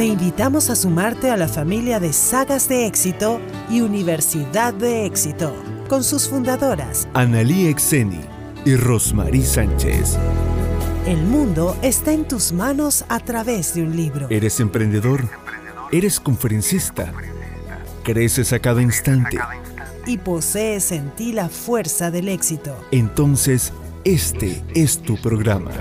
Te invitamos a sumarte a la familia de Sagas de Éxito y Universidad de Éxito, con sus fundadoras, Analí Exeni y Rosmarie Sánchez. El mundo está en tus manos a través de un libro. ¿Eres emprendedor? ¿Eres conferencista? ¿Creces a cada instante? Y posees en ti la fuerza del éxito. Entonces, este es tu programa.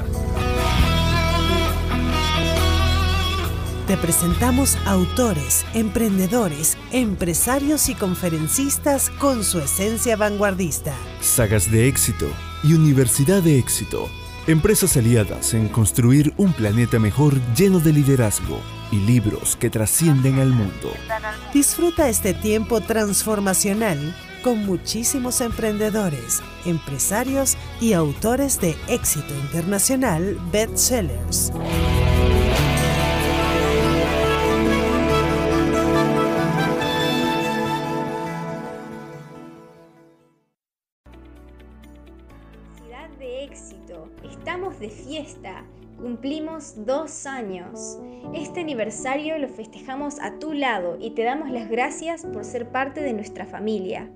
Te presentamos autores, emprendedores, empresarios y conferencistas con su esencia vanguardista. Sagas de éxito y Universidad de éxito. Empresas aliadas en construir un planeta mejor lleno de liderazgo y libros que trascienden al mundo. Disfruta este tiempo transformacional con muchísimos emprendedores, empresarios y autores de éxito internacional bestsellers. Fiesta. Cumplimos dos años. Este aniversario lo festejamos a tu lado y te damos las gracias por ser parte de nuestra familia.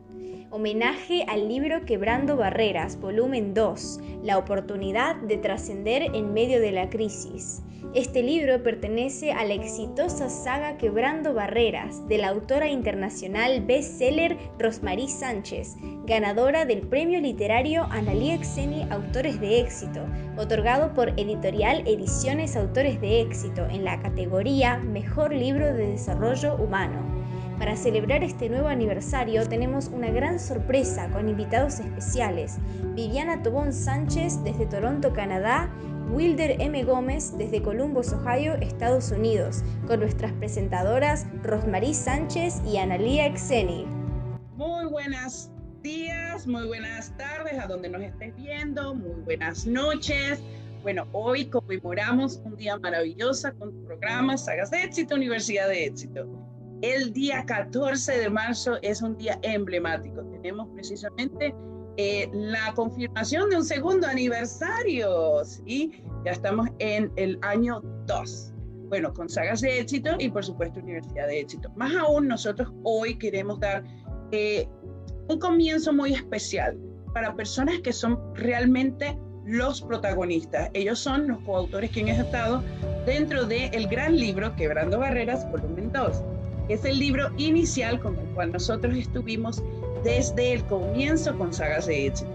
Homenaje al libro Quebrando Barreras, volumen 2, La oportunidad de trascender en medio de la crisis. Este libro pertenece a la exitosa saga Quebrando Barreras de la autora internacional bestseller Rosmarie Sánchez, ganadora del premio literario Analía Exeni Autores de Éxito, otorgado por Editorial Ediciones Autores de Éxito en la categoría Mejor Libro de Desarrollo Humano. Para celebrar este nuevo aniversario tenemos una gran sorpresa con invitados especiales. Viviana Tobón Sánchez desde Toronto, Canadá Wilder M. Gómez desde Columbus, Ohio, Estados Unidos, con nuestras presentadoras Rosmarie Sánchez y Analía Exeni. Muy buenos días, muy buenas tardes a donde nos estés viendo, muy buenas noches. Bueno, hoy conmemoramos un día maravilloso con tu programa Sagas de Éxito, Universidad de Éxito. El día 14 de marzo es un día emblemático. Tenemos precisamente eh, la confirmación de un segundo aniversario, y Ya estamos en el año 2. Bueno, con sagas de éxito y por supuesto Universidad de éxito. Más aún, nosotros hoy queremos dar eh, un comienzo muy especial para personas que son realmente los protagonistas. Ellos son los coautores que han estado dentro del el gran libro Quebrando Barreras, volumen 2. Es el libro inicial con el cual nosotros estuvimos desde el comienzo con sagas de éxito.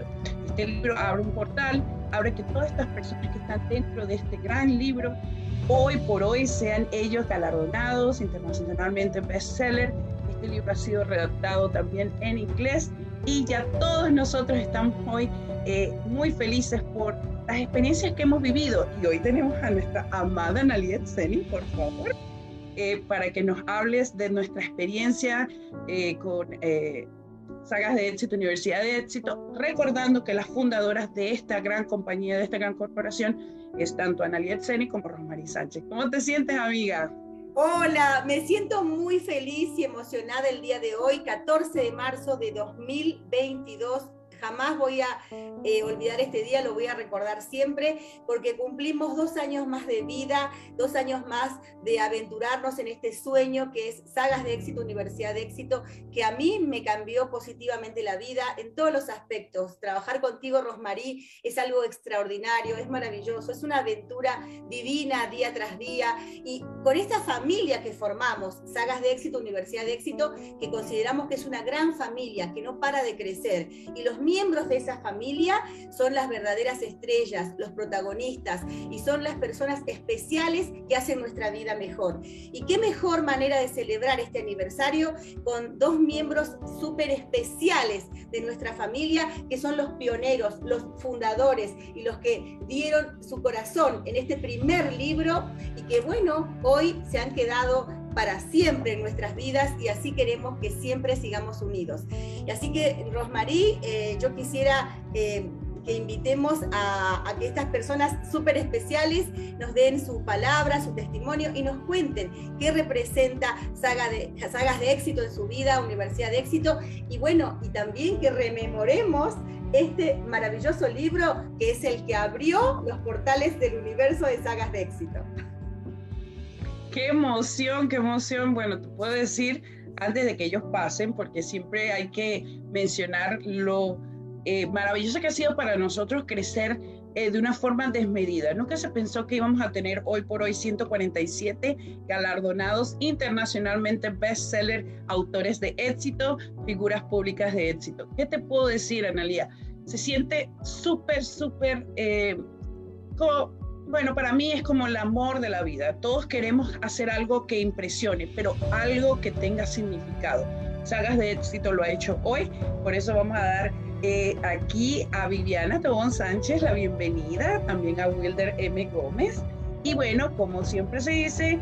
Este libro abre un portal, abre que todas estas personas que están dentro de este gran libro, hoy por hoy sean ellos galardonados internacionalmente bestseller. Este libro ha sido redactado también en inglés y ya todos nosotros estamos hoy eh, muy felices por las experiencias que hemos vivido. Y hoy tenemos a nuestra amada Naliet por favor, eh, para que nos hables de nuestra experiencia eh, con Sagas de Éxito, Universidad de Éxito, recordando que las fundadoras de esta gran compañía, de esta gran corporación, es tanto Analia Zeni como Rosmarie Sánchez. ¿Cómo te sientes, amiga? Hola, me siento muy feliz y emocionada el día de hoy, 14 de marzo de 2022 jamás voy a eh, olvidar este día, lo voy a recordar siempre, porque cumplimos dos años más de vida, dos años más de aventurarnos en este sueño que es Sagas de Éxito, Universidad de Éxito, que a mí me cambió positivamente la vida en todos los aspectos. Trabajar contigo, Rosmarí, es algo extraordinario, es maravilloso, es una aventura divina día tras día. Y con esta familia que formamos, Sagas de Éxito, Universidad de Éxito, que consideramos que es una gran familia, que no para de crecer, y los miembros de esa familia son las verdaderas estrellas, los protagonistas y son las personas especiales que hacen nuestra vida mejor. Y qué mejor manera de celebrar este aniversario con dos miembros súper especiales de nuestra familia, que son los pioneros, los fundadores y los que dieron su corazón en este primer libro y que bueno, hoy se han quedado para siempre en nuestras vidas y así queremos que siempre sigamos unidos. Y así que, Rosmarie, eh, yo quisiera eh, que invitemos a, que estas personas súper especiales nos den su palabra, su testimonio y nos cuenten qué representa saga de, sagas de éxito en su vida, Universidad de Éxito, y bueno, y también que rememoremos este maravilloso libro que es el que abrió los portales del universo de sagas de éxito. Qué emoción, qué emoción. Bueno, te puedo decir antes de que ellos pasen, porque siempre hay que mencionar lo eh, maravilloso que ha sido para nosotros crecer eh, de una forma desmedida. Nunca se pensó que íbamos a tener hoy por hoy 147 galardonados internacionalmente bestseller, autores de éxito, figuras públicas de éxito. ¿Qué te puedo decir, Analia? Se siente súper, súper... Eh, bueno, para mí es como el amor de la vida. Todos queremos hacer algo que impresione, pero algo que tenga significado. Sagas de éxito lo ha hecho hoy, por eso vamos a dar eh, aquí a Viviana Tobón Sánchez la bienvenida, también a Wilder M. Gómez. Y bueno, como siempre se dice,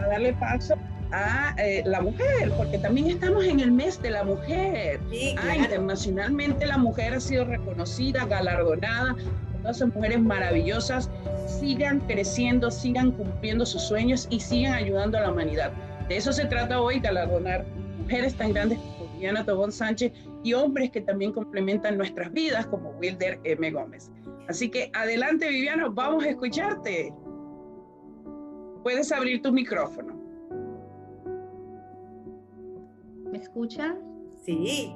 a darle paso a eh, la mujer, porque también estamos en el mes de la mujer. ah, internacionalmente la mujer ha sido reconocida, galardonada, todas esas mujeres maravillosas sigan creciendo, sigan cumpliendo sus sueños y sigan ayudando a la humanidad. De eso se trata hoy, galardonar mujeres tan grandes como Viviana Tobón Sánchez y hombres que también complementan nuestras vidas como Wilder M. Gómez. Así que adelante Viviana, vamos a escucharte. Puedes abrir tu micrófono. ¿Me escuchan? Sí.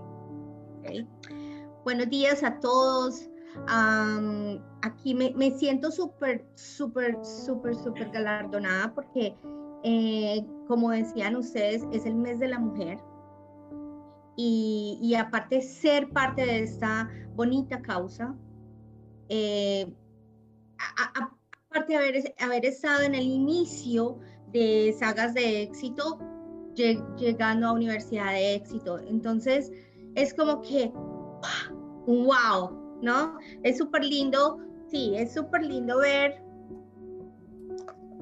Buenos días a todos. Aquí me, me siento súper, súper, súper, súper galardonada porque, eh, como decían ustedes, es el mes de la mujer y, y aparte ser parte de esta bonita causa, eh, aparte de haber, haber estado en el inicio de sagas de éxito, llegando a universidad de éxito. Entonces, es como que, wow, ¿no? Es súper lindo, sí, es súper lindo ver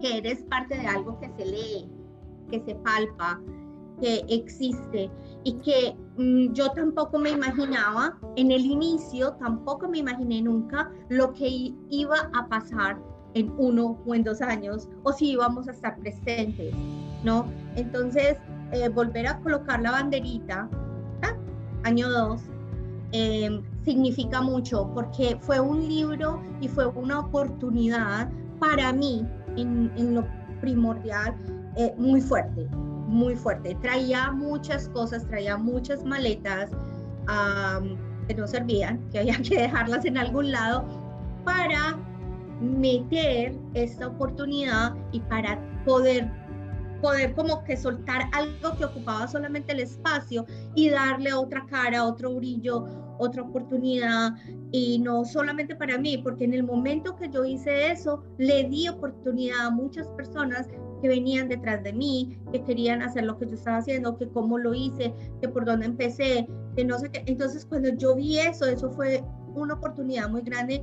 que eres parte de algo que se lee, que se palpa, que existe y que mm, yo tampoco me imaginaba, en el inicio tampoco me imaginé nunca lo que iba a pasar en uno o en dos años o si íbamos a estar presentes, ¿no? Entonces, eh, volver a colocar la banderita, ¿ah? año dos, em, significa mucho porque fue un libro y fue una oportunidad para mí en, lo primordial eh, muy fuerte, muy fuerte. Traía muchas cosas, traía muchas maletas que no servían, que había que dejarlas en algún lado para meter esta oportunidad y para poder poder como que soltar algo que ocupaba solamente el espacio y darle otra cara, otro brillo, otra oportunidad y no solamente para mí, porque en el momento que yo hice eso, le di oportunidad a muchas personas que venían detrás de mí, que querían hacer lo que yo estaba haciendo, que cómo lo hice, que por dónde empecé, que no sé qué. Entonces, cuando yo vi eso, eso fue una oportunidad muy grande,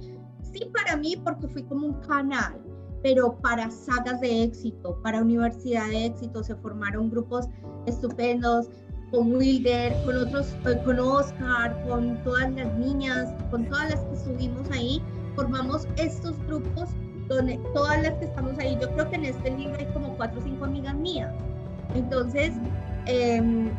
sí para mí, porque fui como un canal, pero para sagas de éxito, para universidad de éxito, se formaron grupos estupendos con Wilder, con otros, eh, con Oscar, con todas las niñas, con todas las que estuvimos ahí, formamos estos grupos donde todas las que estamos ahí, yo creo que en este libro hay como cuatro o cinco amigas mías. Entonces, em,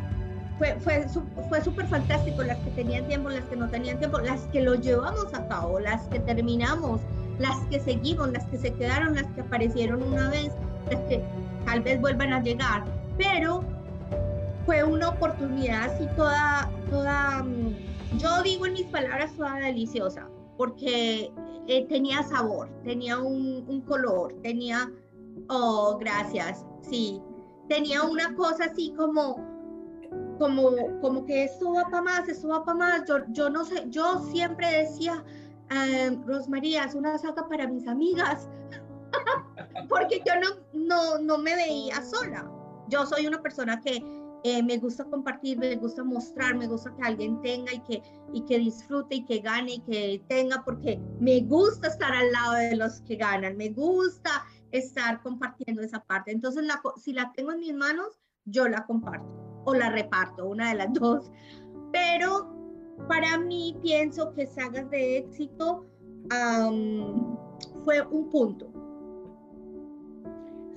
fue, fue, fue súper fantástico, las que tenían tiempo, las que no tenían tiempo, las que lo llevamos a cabo, las que terminamos, las que seguimos, las que se quedaron, las que aparecieron una vez, las que tal vez vuelvan a llegar, pero fue una oportunidad así toda, toda, mm, yo digo en mis palabras, toda deliciosa, porque eh, tenía sabor, tenía un, color, tenía, oh, gracias, sí, tenía una cosa así como, como, como que esto va para más, esto va para más. Yo, yo no sé, yo siempre decía, eh, Rosmaría, es una saga para mis amigas, porque yo no, no, no me veía sola. Yo soy una persona que eh, me gusta compartir, me gusta mostrar, me gusta que alguien tenga y que, y que disfrute y que gane y que tenga, porque me gusta estar al lado de los que ganan, me gusta estar compartiendo esa parte. Entonces, si la tengo en mis manos, yo la comparto o la reparto, una de las dos. Pero para mí pienso que Sagas de Éxito fue un punto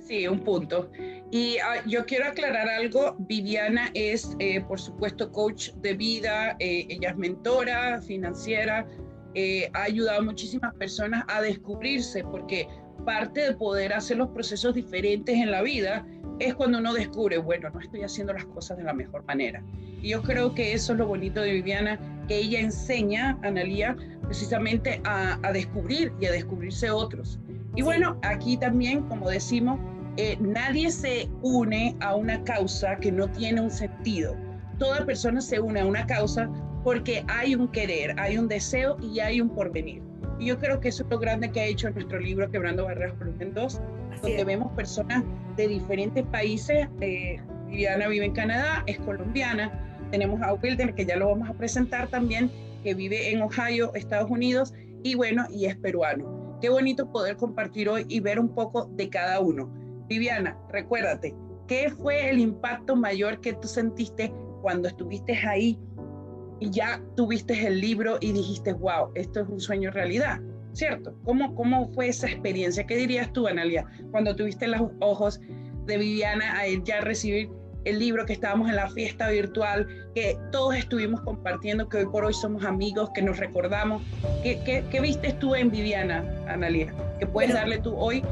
Sí, un punto. Y ah, yo quiero aclarar algo. Viviana es, eh, por supuesto, coach de vida, eh, ella es mentora financiera, eh, ha ayudado a muchísimas personas a descubrirse, porque parte de poder hacer los procesos diferentes en la vida es cuando uno descubre, bueno, no estoy haciendo las cosas de la mejor manera. Y yo creo que eso es lo bonito de Viviana, que ella enseña, a Analía, precisamente a, descubrir y a descubrirse otros. Y bueno, aquí también, como decimos, eh, nadie se une a una causa que no tiene un sentido. Toda persona se une a una causa porque hay un querer, hay un deseo y hay un porvenir. Y yo creo que eso es lo grande que ha hecho nuestro libro Quebrando Barreras Volumen 2, donde vemos personas de diferentes países. Eh, Viviana vive en Canadá, es colombiana. Tenemos a Wilder, que ya lo vamos a presentar también, que vive en Ohio, Estados Unidos, y bueno, y es peruano. Qué bonito poder compartir hoy y ver un poco de cada uno. Viviana, recuérdate, ¿qué fue el impacto mayor que tú sentiste cuando estuviste ahí y ya tuviste el libro y dijiste, wow, esto es un sueño realidad? ¿Cierto? ¿Cómo, cómo fue esa experiencia? ¿Qué dirías tú, Analia, cuando tuviste los ojos de Viviana a ya recibir el libro, que estábamos en la fiesta virtual, que todos estuvimos compartiendo, que hoy por hoy somos amigos, que nos recordamos. ¿Qué, qué, qué viste tú en Viviana, Analia? Que puedes darle tú hoy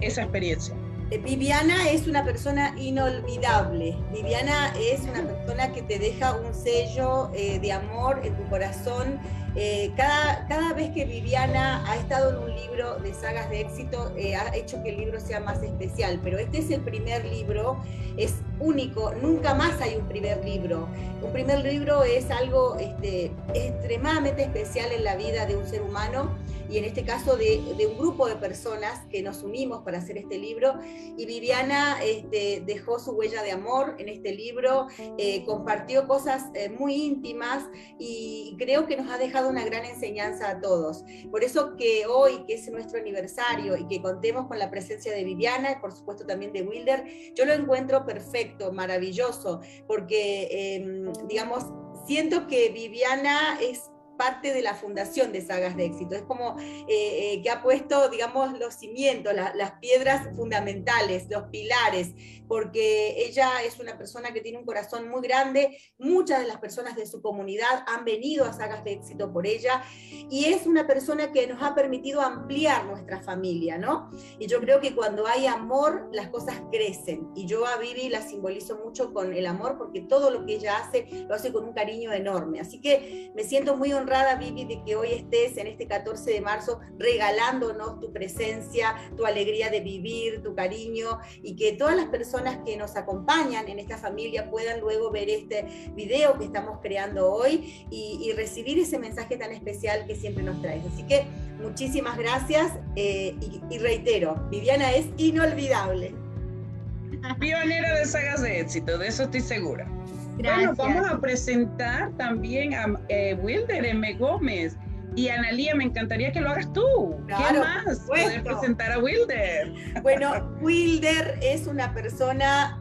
esa experiencia. Viviana es una persona inolvidable. Viviana es una persona que te deja un sello eh, de amor en tu corazón. Eh, cada, cada vez que Viviana ha estado en un libro de sagas de éxito, ha hecho que el libro sea más especial. Pero este es el primer libro, es único, nunca más hay un primer libro. Un primer libro es algo este, extremadamente especial en la vida de un ser humano y en este caso de, un grupo de personas que nos unimos para hacer este libro. Y Viviana este, dejó su huella de amor en este libro, eh, compartió cosas eh, muy íntimas y creo que nos ha dejado una gran enseñanza a todos. Por eso que hoy, que es nuestro aniversario y que contemos con la presencia de Viviana y por supuesto también de Wilder, yo lo encuentro perfecto, maravilloso, porque, em, digamos, siento que Viviana es parte de la fundación de Sagas de Éxito. Es como eh, eh, que ha puesto, digamos, los cimientos, las piedras fundamentales, los pilares, porque ella es una persona que tiene un corazón muy grande. Muchas de las personas de su comunidad han venido a Sagas de Éxito por ella y es una persona que nos ha permitido ampliar nuestra familia, ¿no? Y yo creo que cuando hay amor, las cosas crecen. Y yo a Vivi la simbolizo mucho con el amor porque todo lo que ella hace lo hace con un cariño enorme. Así que me siento muy honrada honrada, Vivi, de que hoy estés en este 14 de marzo regalándonos tu presencia, tu alegría de vivir, tu cariño y que todas las personas que nos acompañan en esta familia puedan luego ver este video que estamos creando hoy y, recibir ese mensaje tan especial que siempre nos traes. Así que muchísimas gracias eh, y, y reitero, Viviana es inolvidable. Pionera de sagas de éxito, de eso estoy segura. Bueno, vamos a presentar también a eh, Wilder M. Gómez. Y Analía, me encantaría que lo hagas tú. ¿Qué más? Poder presentar a Wilder. Bueno, Wilder es una persona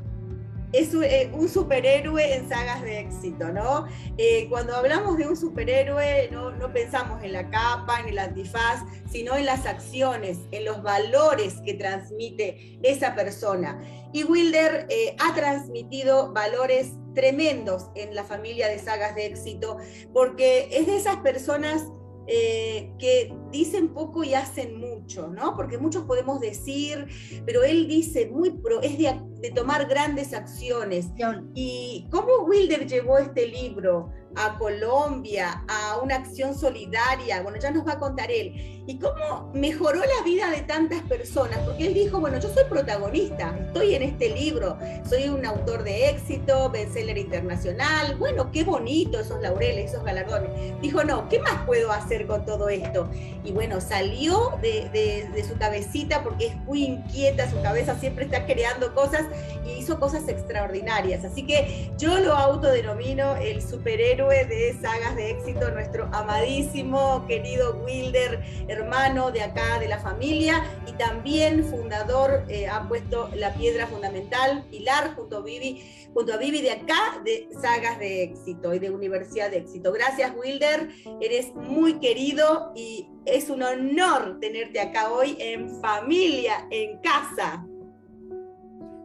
es eh, un, superhéroe en sagas de éxito, ¿no? Eh, cuando hablamos de un superhéroe, no, no, pensamos en la capa, en el antifaz, sino en las acciones, en los valores que transmite esa persona. Y Wilder ha transmitido valores tremendos en la familia de sagas de éxito, porque es de esas personas eh, que dicen poco y hacen mucho, ¿no? Porque muchos podemos decir, pero él dice muy pro, es de, de tomar grandes acciones. ¿Y cómo Wilder llevó este libro a Colombia, a una acción solidaria? Bueno, ya nos va a contar él y cómo mejoró la vida de tantas personas, porque él dijo, bueno, yo soy protagonista, estoy en este libro, soy un autor de éxito, bestseller internacional, bueno, qué bonito esos laureles, esos galardones. Dijo, no, ¿qué más puedo hacer con todo esto? Y bueno, salió de, de su cabecita porque es muy inquieta, su cabeza siempre está creando cosas y hizo cosas extraordinarias. Así que yo lo autodenomino el superhéroe de sagas de éxito, nuestro amadísimo, querido Wilder hermano de acá de la familia y también fundador, eh, ha puesto la piedra fundamental, pilar junto a Vivi, junto a Vivi de acá de Sagas de Éxito y de Universidad de Éxito. Gracias Wilder, eres muy querido y es un honor tenerte acá hoy en familia, en casa.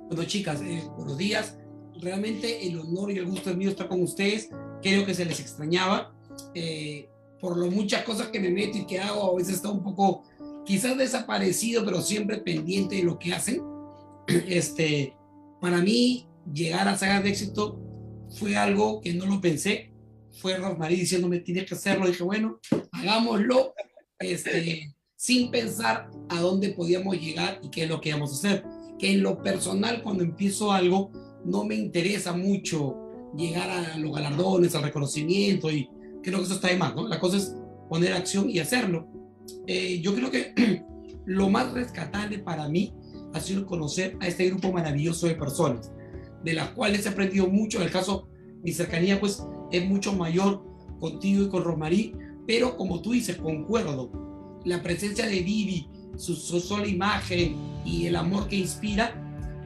Bueno chicas, eh, buenos días. Realmente el honor y el gusto es mío estar con ustedes. Creo que se les extrañaba. Eh, por lo muchas cosas que me meto y que hago, a veces está un poco quizás desaparecido, pero siempre pendiente de lo que hacen. Este, para mí, llegar a sagas de éxito fue algo que no lo pensé. Fue Rosmarie diciéndome, tienes que hacerlo. dije, bueno, hagámoslo, este, sin pensar a dónde podíamos llegar y qué es lo que íbamos a hacer. Que en lo personal, cuando empiezo algo, no me interesa mucho llegar a los galardones, al reconocimiento y creo que eso está de más, ¿no? La cosa es poner acción y hacerlo. Eh, yo creo que lo más rescatable para mí ha sido conocer a este grupo maravilloso de personas, de las cuales he aprendido mucho. En el caso, mi cercanía pues es mucho mayor contigo y con Rosmarí, pero como tú dices, concuerdo, la presencia de Vivi, su, su sola imagen y el amor que inspira,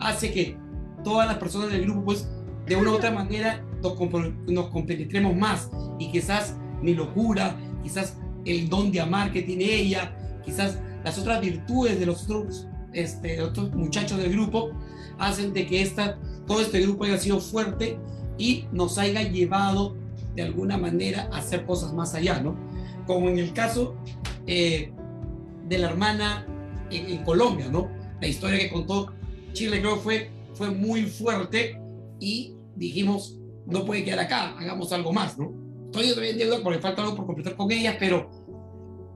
hace que todas las personas del grupo pues de una u otra manera nos, nos compenetremos más. Y quizás mi locura, quizás el don de amar que tiene ella, quizás las otras virtudes de los otros, este, otros muchachos del grupo, hacen de que esta, todo este grupo haya sido fuerte y nos haya llevado de alguna manera hacer cosas más allá, ¿no? Como en el caso eh, de la hermana en, en, Colombia, ¿no? La historia que contó Chile creo fue, fue muy fuerte y dijimos, no puede quedar acá, hagamos algo más, ¿no? Estoy todavía en deuda porque falta algo por completar con ella, pero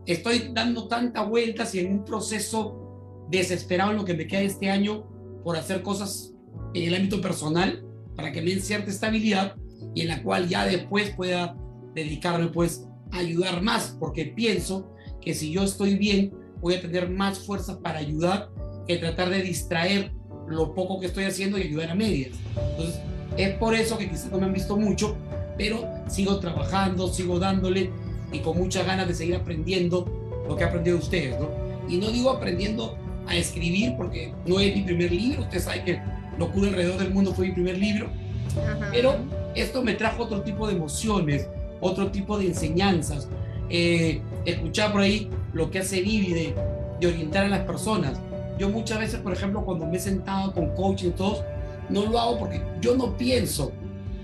estoy dando tantas vueltas y en un proceso desesperado en lo que me queda este año por hacer cosas en el ámbito personal para que me den cierta estabilidad y en la cual ya después pueda dedicarme pues a ayudar más, porque pienso que si yo estoy bien voy a tener más fuerza para ayudar que tratar de distraer lo poco que estoy haciendo y ayudar a medias. Entonces, es por eso que quizás no me han visto mucho, pero sigo trabajando, sigo dándole y con muchas ganas de seguir aprendiendo lo que he aprendido de ustedes, ¿no? Y no digo aprendiendo a escribir porque no es mi primer libro, usted sabe que Locura alrededor del mundo fue mi primer libro, Ajá. pero esto me trajo otro tipo de emociones, otro tipo de enseñanzas. Eh, escuchar por ahí lo que hace Vivi de, de orientar a las personas. Yo muchas veces, por ejemplo, cuando me he sentado con coaching y todos, no lo hago porque yo no pienso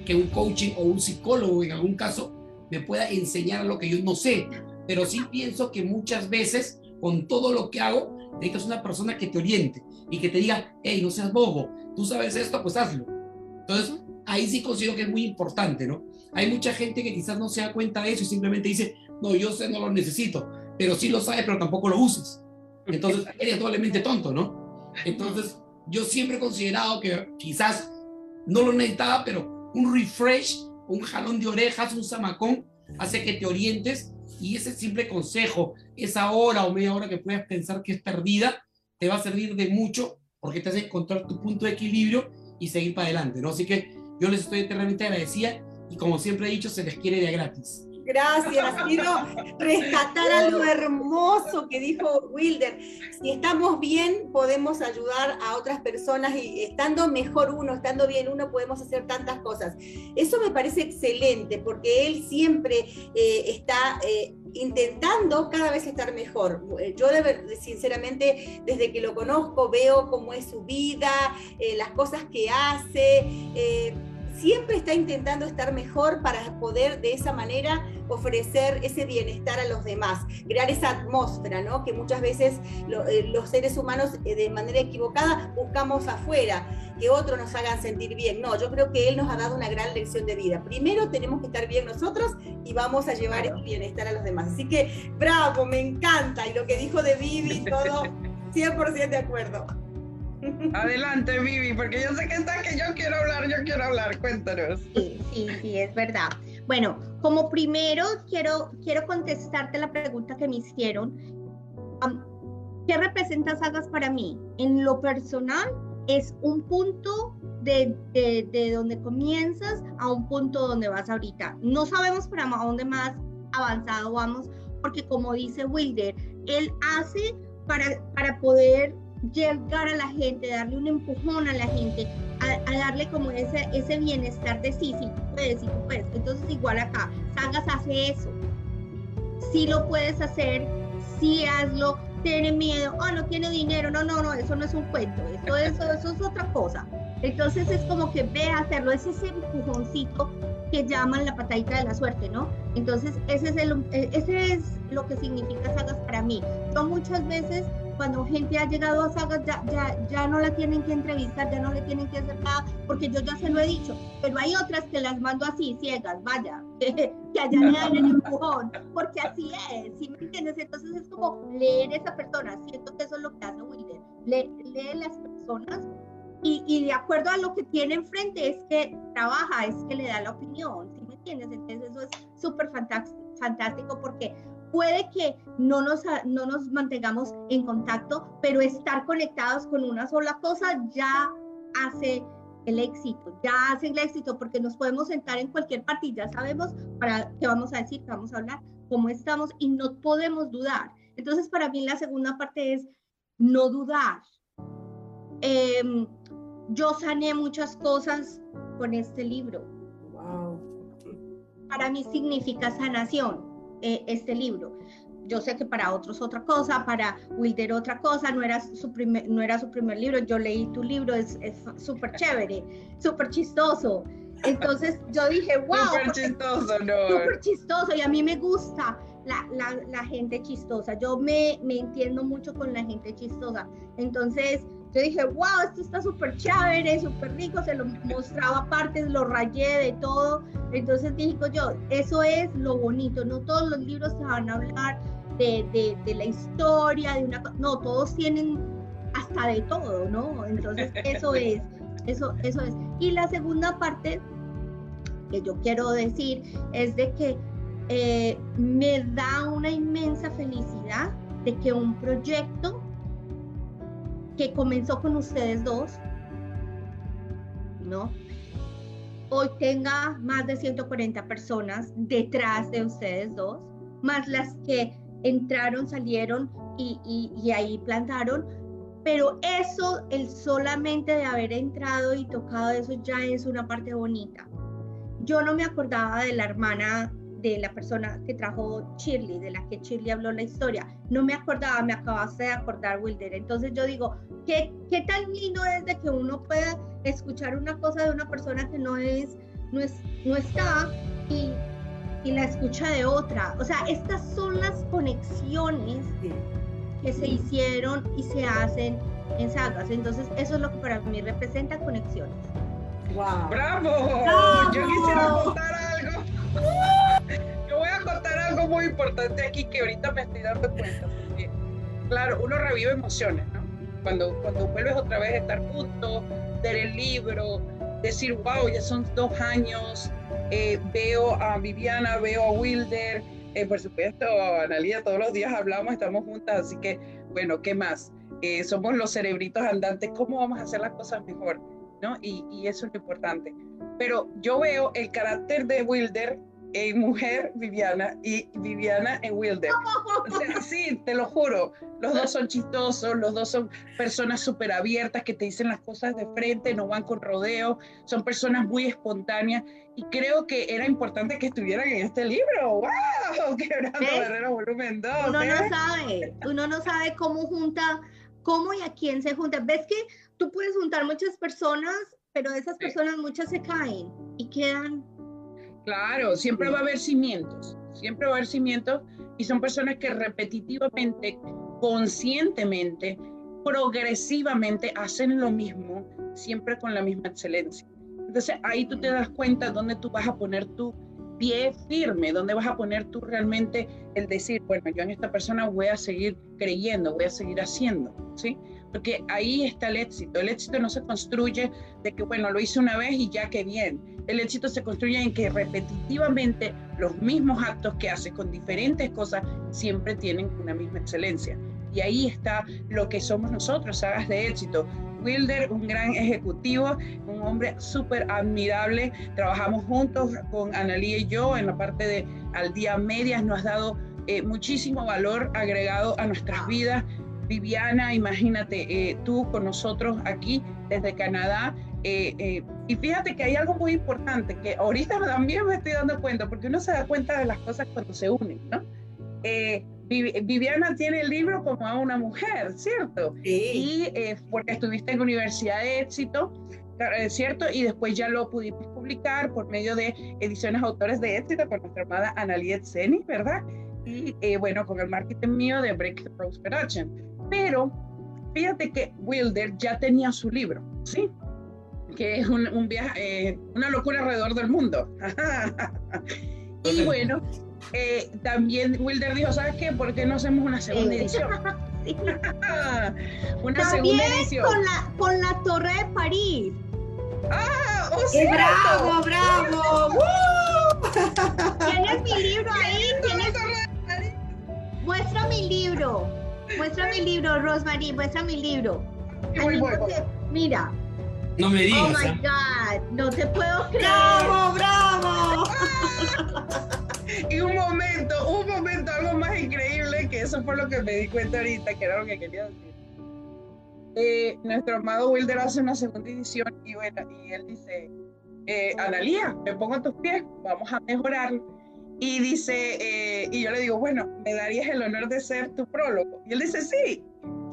que un coaching o un psicólogo en algún caso me pueda enseñar lo que yo no sé, pero sí pienso que muchas veces con todo lo que hago necesitas una persona que te oriente y que te diga, hey, no seas bobo, tú sabes esto, pues hazlo. Entonces, ahí sí considero que es muy importante, ¿no? Hay mucha gente que quizás no se da cuenta de eso y simplemente dice, no, yo sé, no lo necesito, pero sí lo sabes, pero tampoco lo usas. Entonces, eres doblemente tonto, ¿no? Entonces, yo siempre he considerado que quizás no lo necesitaba, pero un refresh, un jalón de orejas, un zamacón, hace que te orientes y ese simple consejo, esa hora o media hora que puedas pensar que es perdida, te va a servir de mucho porque te hace encontrar tu punto de equilibrio y seguir para adelante, ¿no? Así que yo les estoy eternamente agradecida y como siempre he dicho, se les quiere de gratis. Gracias, quiero rescatar algo hermoso que dijo Wilder. Si estamos bien, podemos ayudar a otras personas y estando mejor uno, estando bien uno, podemos hacer tantas cosas. Eso me parece excelente porque él siempre eh, está... Eh, intentando cada vez estar mejor. Yo sinceramente desde que lo conozco veo cómo es su vida, eh, las cosas que hace, eh, siempre está intentando estar mejor para poder de esa manera ofrecer ese bienestar a los demás, crear esa atmósfera, ¿no? Que muchas veces lo, eh, los seres humanos eh, de manera equivocada buscamos afuera, que otros nos hagan sentir bien. No, yo creo que él nos ha dado una gran lección de vida. Primero tenemos que estar bien nosotros y vamos a llevar claro. el bienestar a los demás. Así que, bravo, me encanta. Y lo que dijo de Vivi, todo 100% de acuerdo. Adelante, Vivi, porque yo sé que está que yo quiero hablar, yo quiero hablar, cuéntanos. Sí, sí, sí, es verdad. Bueno, como primero quiero, quiero contestarte la pregunta que me hicieron. ¿Qué representa Sagas para mí? En lo personal, es un punto de, de, de, donde comienzas a un punto donde vas ahorita. No sabemos para dónde más avanzado vamos, porque como dice Wilder, él hace para, para poder llegar a la gente, darle un empujón a la gente, a, a, darle como ese, ese bienestar de sí, sí, tú puedes, sí, tú puedes. Entonces igual acá, Sagas hace eso. Sí lo puedes hacer, sí hazlo, tiene miedo, oh, no tiene dinero, no, no, no, eso no es un cuento, eso, eso, eso es otra cosa. Entonces es como que ve a hacerlo, es ese empujoncito que llaman la patadita de la suerte, ¿no? Entonces, ese es, el, ese es lo que significa sagas para mí. Yo muchas veces cuando gente ha llegado a sagas ya, ya, ya no la tienen que entrevistar, ya no le tienen que hacer nada, porque yo ya se lo he dicho, pero hay otras que las mando así, ciegas, vaya, que allá le dan el empujón, porque así es, ¿sí me entiendes? Entonces es como leer esa persona, siento que eso es lo que hace Wilder, lee, lee las personas y, y, de acuerdo a lo que tiene enfrente es que trabaja, es que le da la opinión, ¿sí me entiendes? Entonces eso es súper fantástico, fantástico porque puede que no nos, no nos mantengamos en contacto, pero estar conectados con una sola cosa ya hace el éxito, ya hace el éxito porque nos podemos sentar en cualquier parte y ya sabemos para qué vamos a decir, qué vamos a hablar, cómo estamos y no podemos dudar. Entonces, para mí la segunda parte es no dudar. Em, yo sané muchas cosas con este libro. Para mí significa sanación eh, este libro. Yo sé que para otros otra cosa, para Wilder otra cosa, no era su primer, no era su primer libro, yo leí tu libro, es súper chévere, súper chistoso. Entonces yo dije, wow. Súper chistoso, no. Súper chistoso y a mí me gusta la, la, la, gente chistosa. Yo me, me entiendo mucho con la gente chistosa. Entonces yo dije, wow, esto está súper chévere, súper rico, se lo mostraba partes, lo rayé de todo. Entonces dije yo, eso es lo bonito, no todos los libros se van a hablar de, de, de la historia, de una no, todos tienen hasta de todo, ¿no? Entonces eso es, eso, eso es. Y la segunda parte que yo quiero decir es de que eh, me da una inmensa felicidad de que un proyecto que comenzó con ustedes dos, ¿no? Hoy tenga más de 140 personas detrás de ustedes dos, más las que entraron, salieron y, y, ahí plantaron. Pero eso, el solamente de haber entrado y tocado eso ya es una parte bonita. Yo no me acordaba de la hermana de la persona que trajo Shirley, de la que Shirley habló la historia. No me acordaba, me acabaste de acordar, Wilder. Entonces yo digo, ¿qué, qué tan lindo es de que uno pueda escuchar una cosa de una persona que no es, no es, no está y, y la escucha de otra. O sea, estas son las conexiones que se hicieron y se hacen en sagas. Entonces, eso es lo que para mí representa conexiones. ¡Bravo! ¡Bravo! Yo quisiera contar. Yo voy a contar algo muy importante aquí que ahorita me estoy dando cuenta. claro, uno revive emociones, ¿no? Cuando, cuando vuelves otra vez a estar juntos, leer el libro, decir, wow, ya son dos años, eh, veo a Viviana, veo a Wilder, eh, por supuesto, Analia, todos los días hablamos, estamos juntas, así que, bueno, ¿qué más? Eh, somos los cerebritos andantes, ¿cómo vamos a hacer las cosas mejor? ¿No? Y, y eso es lo importante. Pero yo veo el carácter de Wilder en mujer Viviana y Viviana en Wilder. O sea, sí, te lo juro, los dos son chistosos, los dos son personas súper abiertas que te dicen las cosas de frente, no van con rodeo, son personas muy espontáneas y creo que era importante que estuvieran en este libro. ¡Wow! Quebrando Barreras Volumen 2. Uno no ¿eh? sabe, uno no sabe cómo junta, cómo y a quién se junta. ¿Ves que tú puedes juntar muchas personas, pero esas personas muchas se caen y quedan Claro, siempre va a haber cimientos, siempre va a haber cimientos y son personas que repetitivamente, conscientemente, progresivamente hacen lo mismo, siempre con la misma excelencia. Entonces ahí tú te das cuenta dónde tú vas a poner tu pie firme, dónde vas a poner tú realmente el decir, bueno, yo en esta persona voy a seguir creyendo, voy a seguir haciendo, ¿sí? Porque ahí está el éxito. El éxito no se construye de que, bueno, lo hice una vez y ya que bien. El éxito se construye en que repetitivamente los mismos actos que haces con diferentes cosas siempre tienen una misma excelencia. Y ahí está lo que somos nosotros, sagas de éxito. Wilder, un gran ejecutivo, un hombre súper admirable. Trabajamos juntos con Analía y yo en la parte de Al Día Medias. Nos ha dado eh, muchísimo valor agregado a nuestras vidas. Viviana, imagínate, eh, tú con nosotros aquí desde Canadá. Eh, eh, y fíjate que hay algo muy importante que ahorita también me estoy dando cuenta, porque uno se da cuenta de las cosas cuando se unen, ¿no? Viviana tiene el libro como a una mujer, ¿cierto? Sí. Y porque estuviste en Universidad de Éxito, cierto, y después ya lo pudimos publicar por medio de ediciones autores de éxito con nuestra hermana Analiet Zeni, ¿verdad? Y eh, bueno, con el marketing mío de Breakthrough Production. Pero fíjate que Wilder ya tenía su libro, ¿sí? Que es un, un viaje, eh, una locura alrededor del mundo. y bueno, eh, también Wilder dijo, ¿sabes qué? ¿Por qué no hacemos una segunda edición? una segunda edición. Con la, con la Torre de París. ¡Ah! ¡Oh, bravo, bravo! ¿Tienes mi libro ahí? ¿Tienes... Muestra mi libro. Muestra mi libro, Rosemary. Muestra mi libro. Mira. No me digas. Oh my ¿eh? God. No te puedo creer. ¡Bravo, bravo! Eso fue lo que me di cuenta ahorita, que era lo que quería decir. Eh, nuestro amado Wilder hace una segunda edición y bueno, y él dice, eh, Analía, me pongo a tus pies, vamos a mejorarlo. Y dice, eh, y yo le digo, bueno, ¿me darías el honor de ser tu prólogo? Y él dice, sí.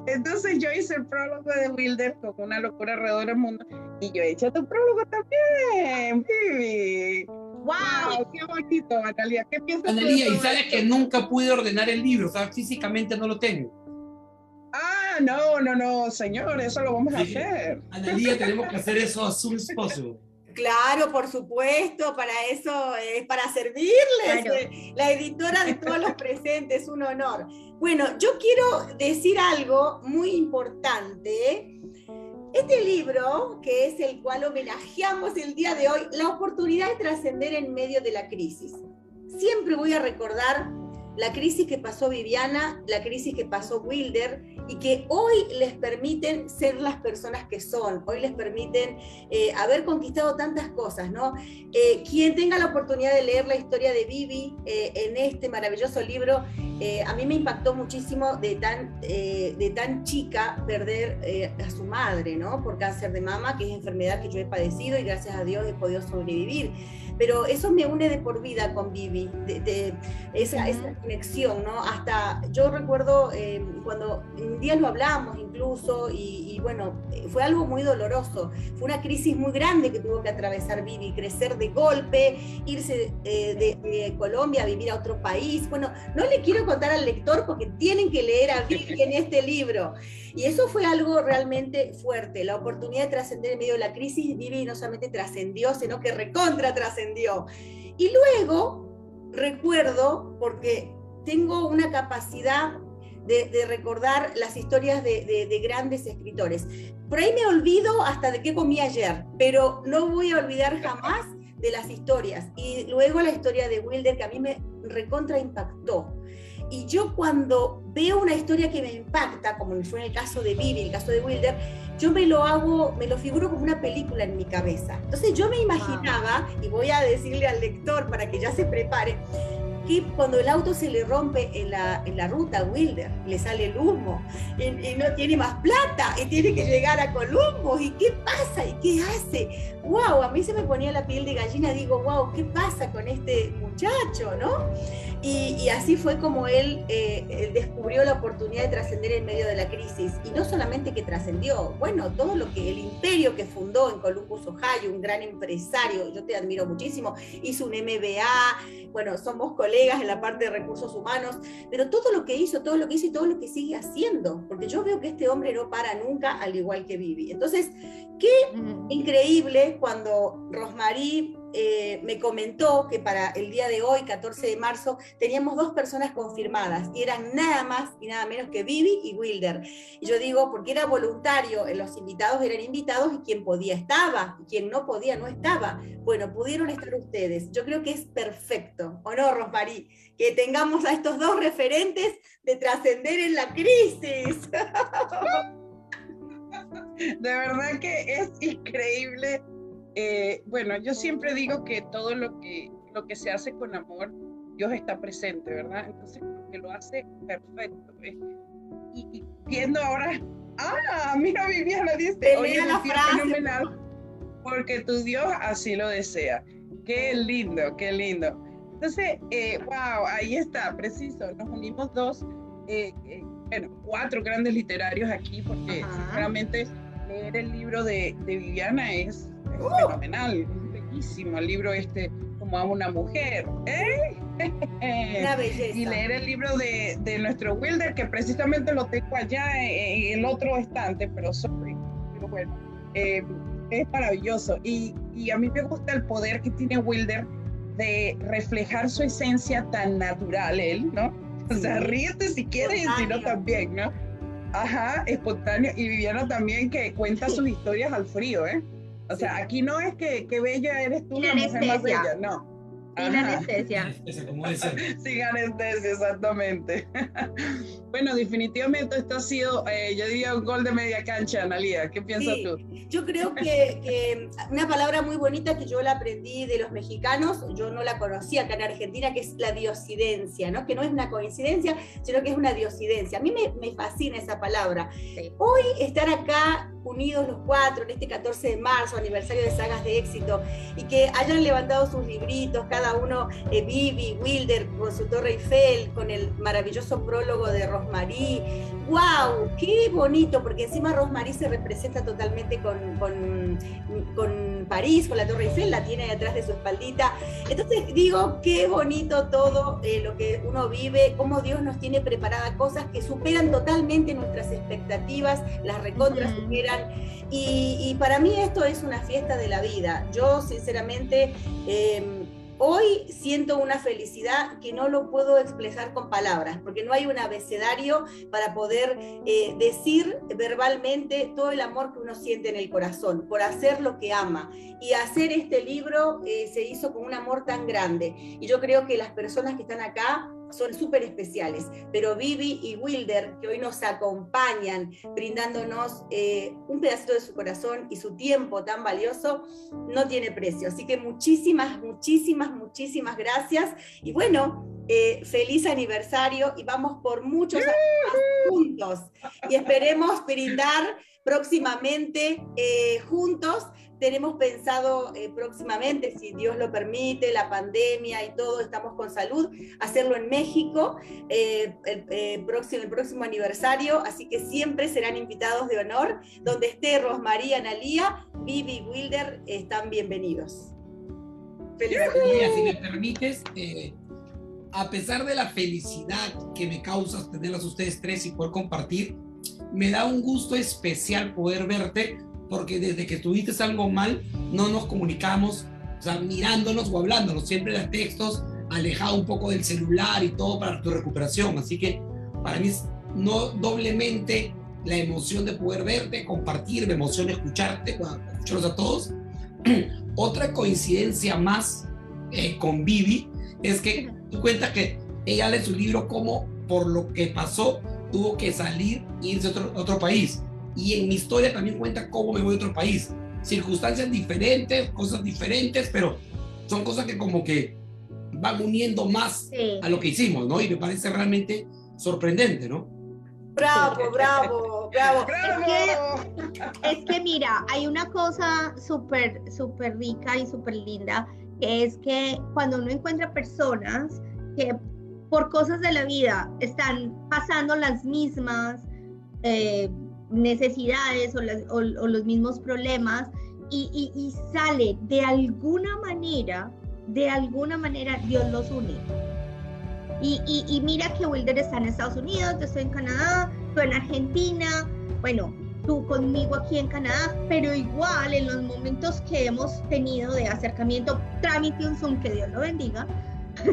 Entonces yo hice el prólogo de Wilder con una locura alrededor del mundo y yo he hecho tu prólogo también, Vivi. ¡Wow! ¡Qué bonito, Analia! ¿Qué piensas Analia, y sabes que nunca pude ordenar el libro, o sea, físicamente no lo tengo. Ah, no, no, no, señor, eso lo vamos a hacer. Analia, tenemos que hacer eso a su esposo. Claro, por supuesto, para eso es para servirles. Eh, la editora de todos los presentes, un honor. Bueno, yo quiero decir algo muy importante este libro, que es el cual homenajeamos el día de hoy, la oportunidad de trascender en medio de la crisis. Siempre voy a recordar la crisis que pasó Viviana, la crisis que pasó Wilder y que hoy les permiten ser las personas que son, hoy les permiten eh, haber conquistado tantas cosas, ¿no? Eh, quien tenga la oportunidad de leer la historia de Vivi eh, en este maravilloso libro, a mí me impactó muchísimo de tan, de tan chica perder a su madre, ¿no? Por cáncer de mama, que es enfermedad que yo he padecido y gracias a Dios he podido sobrevivir pero eso me une de por vida con Vivi, de, esa, esa, conexión, ¿no? Hasta yo recuerdo eh, cuando un día lo hablamos incluso y, bueno, fue algo muy doloroso, fue una crisis muy grande que tuvo que atravesar Vivi, crecer de golpe, irse eh, de, de, Colombia a vivir a otro país. Bueno, no le quiero contar al lector porque tienen que leer a Vivi en este libro. Y eso fue algo realmente fuerte, la oportunidad de trascender en medio de la crisis, Vivi no solamente trascendió, sino que recontra trascendió. Y luego recuerdo, porque tengo una capacidad de, recordar las historias de, grandes escritores. Por ahí me olvido hasta de qué comí ayer, pero no voy a olvidar jamás de las historias. Y luego la historia de Wilder, que a mí me recontra impactó. Y yo cuando veo una historia que me impacta, como fue en el caso de Vivi, el caso de Wilder, yo me lo hago, me lo figuro como una película en mi cabeza. Entonces yo me imaginaba, y voy a decirle al lector para que ya se prepare, que cuando el auto se le rompe en la, en la ruta Wilder, le sale el humo y, y, no tiene más plata y tiene que llegar a Columbo. ¿Y qué pasa? ¿Y qué hace? ¡Wow! A mí se me ponía la piel de gallina. Digo, ¡wow! ¿Qué pasa con este muchacho? ¿No? Y, así fue como él eh, descubrió la oportunidad de trascender en medio de la crisis. Y no solamente que trascendió, bueno, todo lo que el imperio que fundó en Columbus, Ohio, un gran empresario, yo te admiro muchísimo, hizo un MBA, bueno, somos colegas en la parte de recursos humanos, pero todo lo que hizo, todo lo que hizo y todo lo que sigue haciendo, porque yo veo que este hombre no para nunca, al igual que Vivi. Entonces, qué increíble cuando Rosmarie eh, me comentó que para el día de hoy, 14 de marzo, teníamos dos personas confirmadas y eran nada más y nada menos que Vivi y Wilder. Y yo digo, porque era voluntario, eh, los invitados eran invitados y quien podía estaba, y quien no podía no estaba. Bueno, pudieron estar ustedes. Yo creo que es perfecto, ¿o no, Rosmarí? Que tengamos a estos dos referentes de trascender en la crisis. De verdad que es increíble eh, bueno, yo siempre digo que todo lo que, lo que se hace con amor, Dios está presente, ¿verdad? Entonces, que lo hace perfecto. Y, viendo ahora, ah, mira, Viviana dice, oye, la fenomenal, porque tu Dios así lo desea. Qué lindo, qué lindo. Entonces, eh, wow, ahí está, preciso. Nos unimos dos, eh, bueno, cuatro grandes literarios aquí, porque realmente leer el libro de, Viviana es, ¡Uh! fenomenal, es bellísimo el libro este, como a una mujer. ¿eh? Una belleza. Y leer el libro de, de, nuestro Wilder, que precisamente lo tengo allá en, el otro estante, pero sorry, pero bueno, eh, es maravilloso. Y, y a mí me gusta el poder que tiene Wilder de reflejar su esencia tan natural, él, ¿no? O sea, ríete si quieres y si no también, ¿no? Ajá, espontáneo. Y Viviana también que cuenta sus historias al frío, ¿eh? O sea, aquí no es que, que bella eres tú, la mujer más bella, no. Sin anestesia. Sin anestesia, exactamente. bueno, definitivamente esto ha sido, eh, yo diría, un gol de media cancha, Analia. ¿Qué piensas tú? Yo creo que, una palabra muy bonita que yo la aprendí de los mexicanos, yo no la conocía acá en Argentina, que es la diosidencia, ¿no? Que no es una coincidencia, sino que es una diosidencia. A mí me, me fascina esa palabra. Hoy estar acá unidos los cuatro en este 14 de marzo, aniversario de Sagas de Éxito, y que hayan levantado sus libritos, cada uno, eh, Vivi, Wilder, con su Torre Eiffel, con el maravilloso prólogo de Rosmarie. ¡Wow! ¡Qué bonito! Porque encima Rosmarie se representa totalmente con, con, con París, con la Torre Eiffel, la tiene detrás de su espaldita. Entonces digo, qué bonito todo eh, lo que uno vive, cómo Dios nos tiene preparadas cosas que superan totalmente nuestras expectativas, las recontras superan y, para mí esto es una fiesta de la vida. Yo sinceramente em, hoy siento una felicidad que no lo puedo expresar con palabras, porque no hay un abecedario para poder eh, decir verbalmente todo el amor que uno siente en el corazón por hacer lo que ama. Y hacer este libro eh, se hizo con un amor tan grande. Y yo creo que las personas que están acá son súper especiales, pero Vivi y Wilder, que hoy nos acompañan, brindándonos eh, un pedacito de su corazón y su tiempo tan valioso, no tiene precio. Así que muchísimas, muchísimas, muchísimas gracias. Y bueno, eh, feliz aniversario y vamos por muchos años juntos. Y esperemos brindar próximamente eh, juntos tenemos pensado eh, próximamente, si Dios lo permite, la pandemia y todo, estamos con salud, hacerlo en México eh, el, eh, próximo, el próximo aniversario, así que siempre serán invitados de honor. Donde esté Rosmaría Analía, Vivi Wilder, están bienvenidos. Felicidades. Si me permites, a pesar de la felicidad que me causa tenerlas ustedes tres y poder compartir, me da un gusto especial poder verte porque desde que tuviste algo mal, no nos comunicamos, o sea, mirándonos o hablándonos, siempre de textos, alejado un poco del celular y todo para tu recuperación. Así que para mí es no doblemente la emoción de poder verte, compartir, me emociona escucharte, escucharlos a todos. Otra coincidencia más eh, con Vivi es que tú cuentas que ella lee su libro como por lo que pasó tuvo que salir e irse a otro, otro país y en mi historia también cuenta cómo me voy a otro país. Circunstancias diferentes, cosas diferentes, pero son cosas que como que van uniendo más a lo que hicimos, ¿no? Y me parece realmente sorprendente, ¿no? Bravo, bravo, bravo. Es que, es que mira, hay una cosa súper, súper rica y súper linda, que es que cuando uno encuentra personas que por cosas de la vida están pasando las mismas eh, necesidades o, los mismos problemas y, sale de alguna manera, de alguna manera Dios los une. Y, mira que Wilder está en Estados Unidos, yo estoy en Canadá, tú en Argentina, bueno, tú conmigo aquí en Canadá, pero igual en los momentos que hemos tenido de acercamiento, trámite un Zoom, que Dios lo bendiga,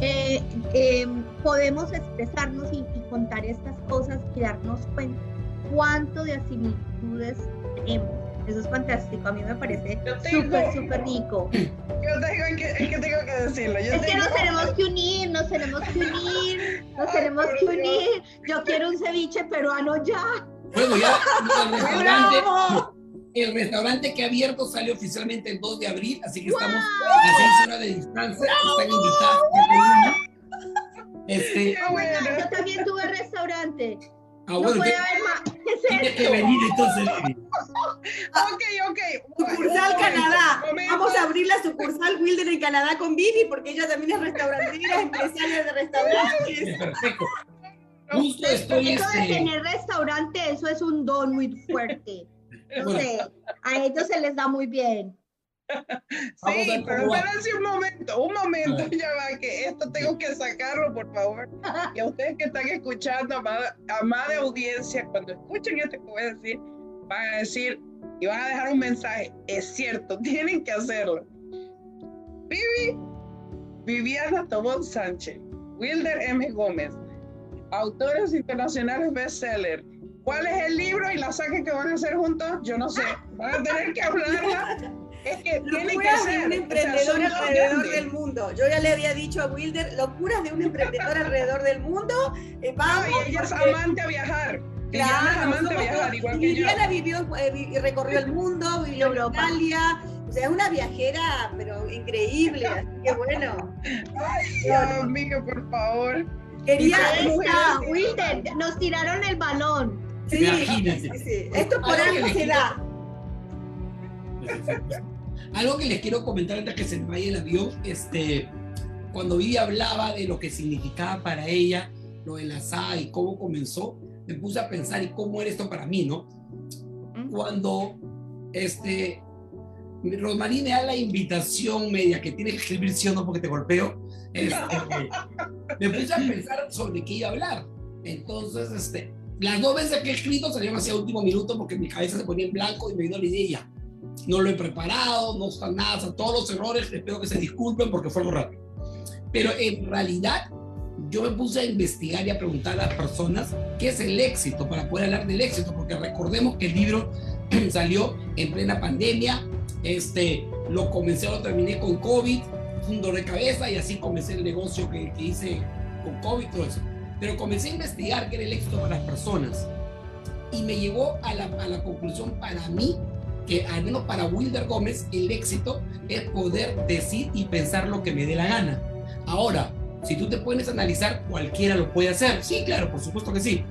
eh, eh, podemos expresarnos y, y contar estas cosas y darnos cuenta cuánto de similitudes tenemos. Eso es fantástico, a mí me parece súper, súper rico. Yo tengo que, es que tengo que decirlo. es que nos tenemos que unir, nos tenemos que unir, nos tenemos que unir. Yo quiero un ceviche peruano ya. Bueno, ya el restaurante, el restaurante que ha abierto sale oficialmente el 2 de abril, así que estamos a 6 horas de distancia. Están invitados. Este, yo también tuve restaurante. Ah, no puede haber más. Tiene que venir entonces. ok, ok. Sucursal Canadá. Vamos a abrir la sucursal Wilder en Canadá con Vivi porque ella también es restaurantera, empresaria de restaurantes. Perfecto. Justo estoy Eso de este tener restaurante, eso es un don muy fuerte. No sé, a ellos se les da muy bien. Sí, pero espérense un momento, un momento, ya va, que esto tengo que sacarlo, por favor. Y a ustedes que están escuchando, amada, amada audiencia, cuando escuchen esto que voy a decir, van a decir y van a dejar un mensaje. Es cierto, tienen que hacerlo. Vivi, Viviana Tobón Sánchez, Wilder M. Gómez, autores internacionales bestseller. ¿Cuál es el libro y la saga que van a hacer juntos? Yo no sé. Van a tener que hablarla. Es que tiene que ser. de un emprendedor alrededor del mundo. Yo ya le había dicho a Wilder, locuras de un emprendedor alrededor del mundo. Eh, vamos, y ella es amante a viajar. Claro, Viviana vivió eh, y recorrió el mundo, vivió en Italia. O sea, es una viajera, pero increíble. Así que bueno. Ay, amiga, por favor. Quería. Wilder, nos tiraron el balón. Sí, sí, sí. Esto por algo se da. Algo que les quiero comentar antes que se me vaya el avión, este, cuando Vivi hablaba de lo que significaba para ella lo de la SA y cómo comenzó, me puse a pensar y cómo era esto para mí, ¿no? Cuando este, Rosmarie me da la invitación media que tiene que escribir sí o no porque te golpeo, este, me puse a pensar sobre qué iba a hablar. Entonces, este, las dos veces que he escrito salieron hacia último minuto porque mi cabeza se ponía en blanco y me vino la idea. No lo he preparado, no está nada, sea, todos los errores, espero que se disculpen porque fue algo rápido. Pero en realidad yo me puse a investigar y a preguntar a las personas qué es el éxito para poder hablar del éxito, porque recordemos que el libro salió en plena pandemia, este, lo comencé, lo terminé con COVID, un dolor de cabeza y así comencé el negocio que, hice con COVID, todo eso. Pero comencé a investigar qué era el éxito para las personas y me llevó a la, a la conclusión para mí que al menos para Wilder Gómez el éxito es poder decir y pensar lo que me dé la gana. Ahora, si tú te pones a analizar, cualquiera lo puede hacer. Sí, claro, por supuesto que sí.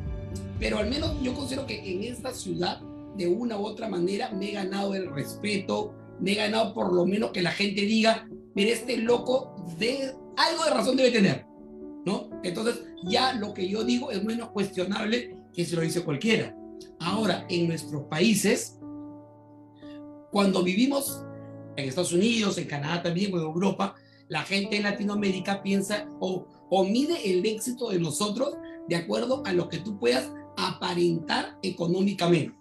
Pero al menos yo considero que en esta ciudad, de una u otra manera, me he ganado el respeto, me he ganado por lo menos que la gente diga, mire, este loco de algo de razón debe tener, ¿no? Entonces, ya lo que yo digo es menos cuestionable que si lo dice cualquiera. Ahora, en nuestros países, cuando vivimos en Estados Unidos, en Canadá también, o en Europa, la gente en Latinoamérica piensa o, o mide el éxito de nosotros de acuerdo a lo que tú puedas aparentar económicamente.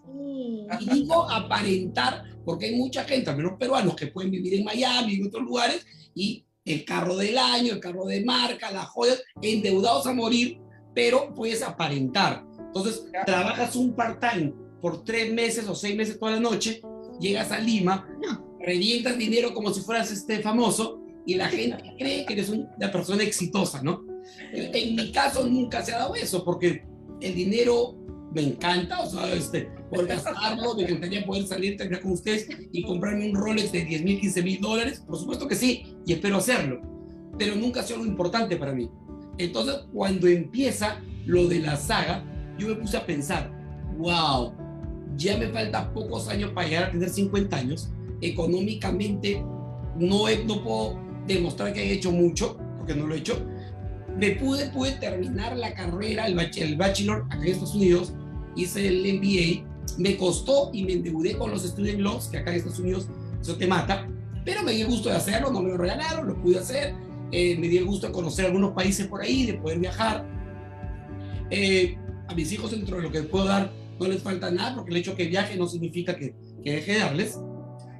Y digo aparentar porque hay mucha gente, al menos peruanos, que pueden vivir en Miami, en otros lugares, y el carro del año, el carro de marca, las joyas, endeudados a morir, pero puedes aparentar. Entonces, trabajas un part-time por tres meses o seis meses toda la noche, llegas a Lima, revientas dinero como si fueras este famoso, y la gente cree que eres una persona exitosa, ¿no? En mi caso nunca se ha dado eso, porque el dinero me encanta, o sea, este, por gastarlo, me encantaría poder salir también con ustedes y comprarme un Rolex de 10 mil, 15 mil dólares, por supuesto que sí, y espero hacerlo, pero nunca ha sido algo importante para mí. Entonces, cuando empieza lo de la saga, yo me puse a pensar, wow, ya me faltan pocos años para llegar a tener 50 años, económicamente no, no puedo demostrar que he hecho mucho, porque no lo he hecho. Me pude, pude terminar la carrera, el, el bachelor acá en Estados Unidos, hice el MBA, me costó y me endeudé con los student loans, que acá en Estados Unidos eso te mata, pero me dio el gusto de hacerlo, no me lo regalaron, lo pude hacer, eh, me dio el gusto de conocer algunos países por ahí, de poder viajar. Eh, a mis hijos dentro de lo que puedo dar no les falta nada, porque el hecho que viaje no significa que, que deje de darles.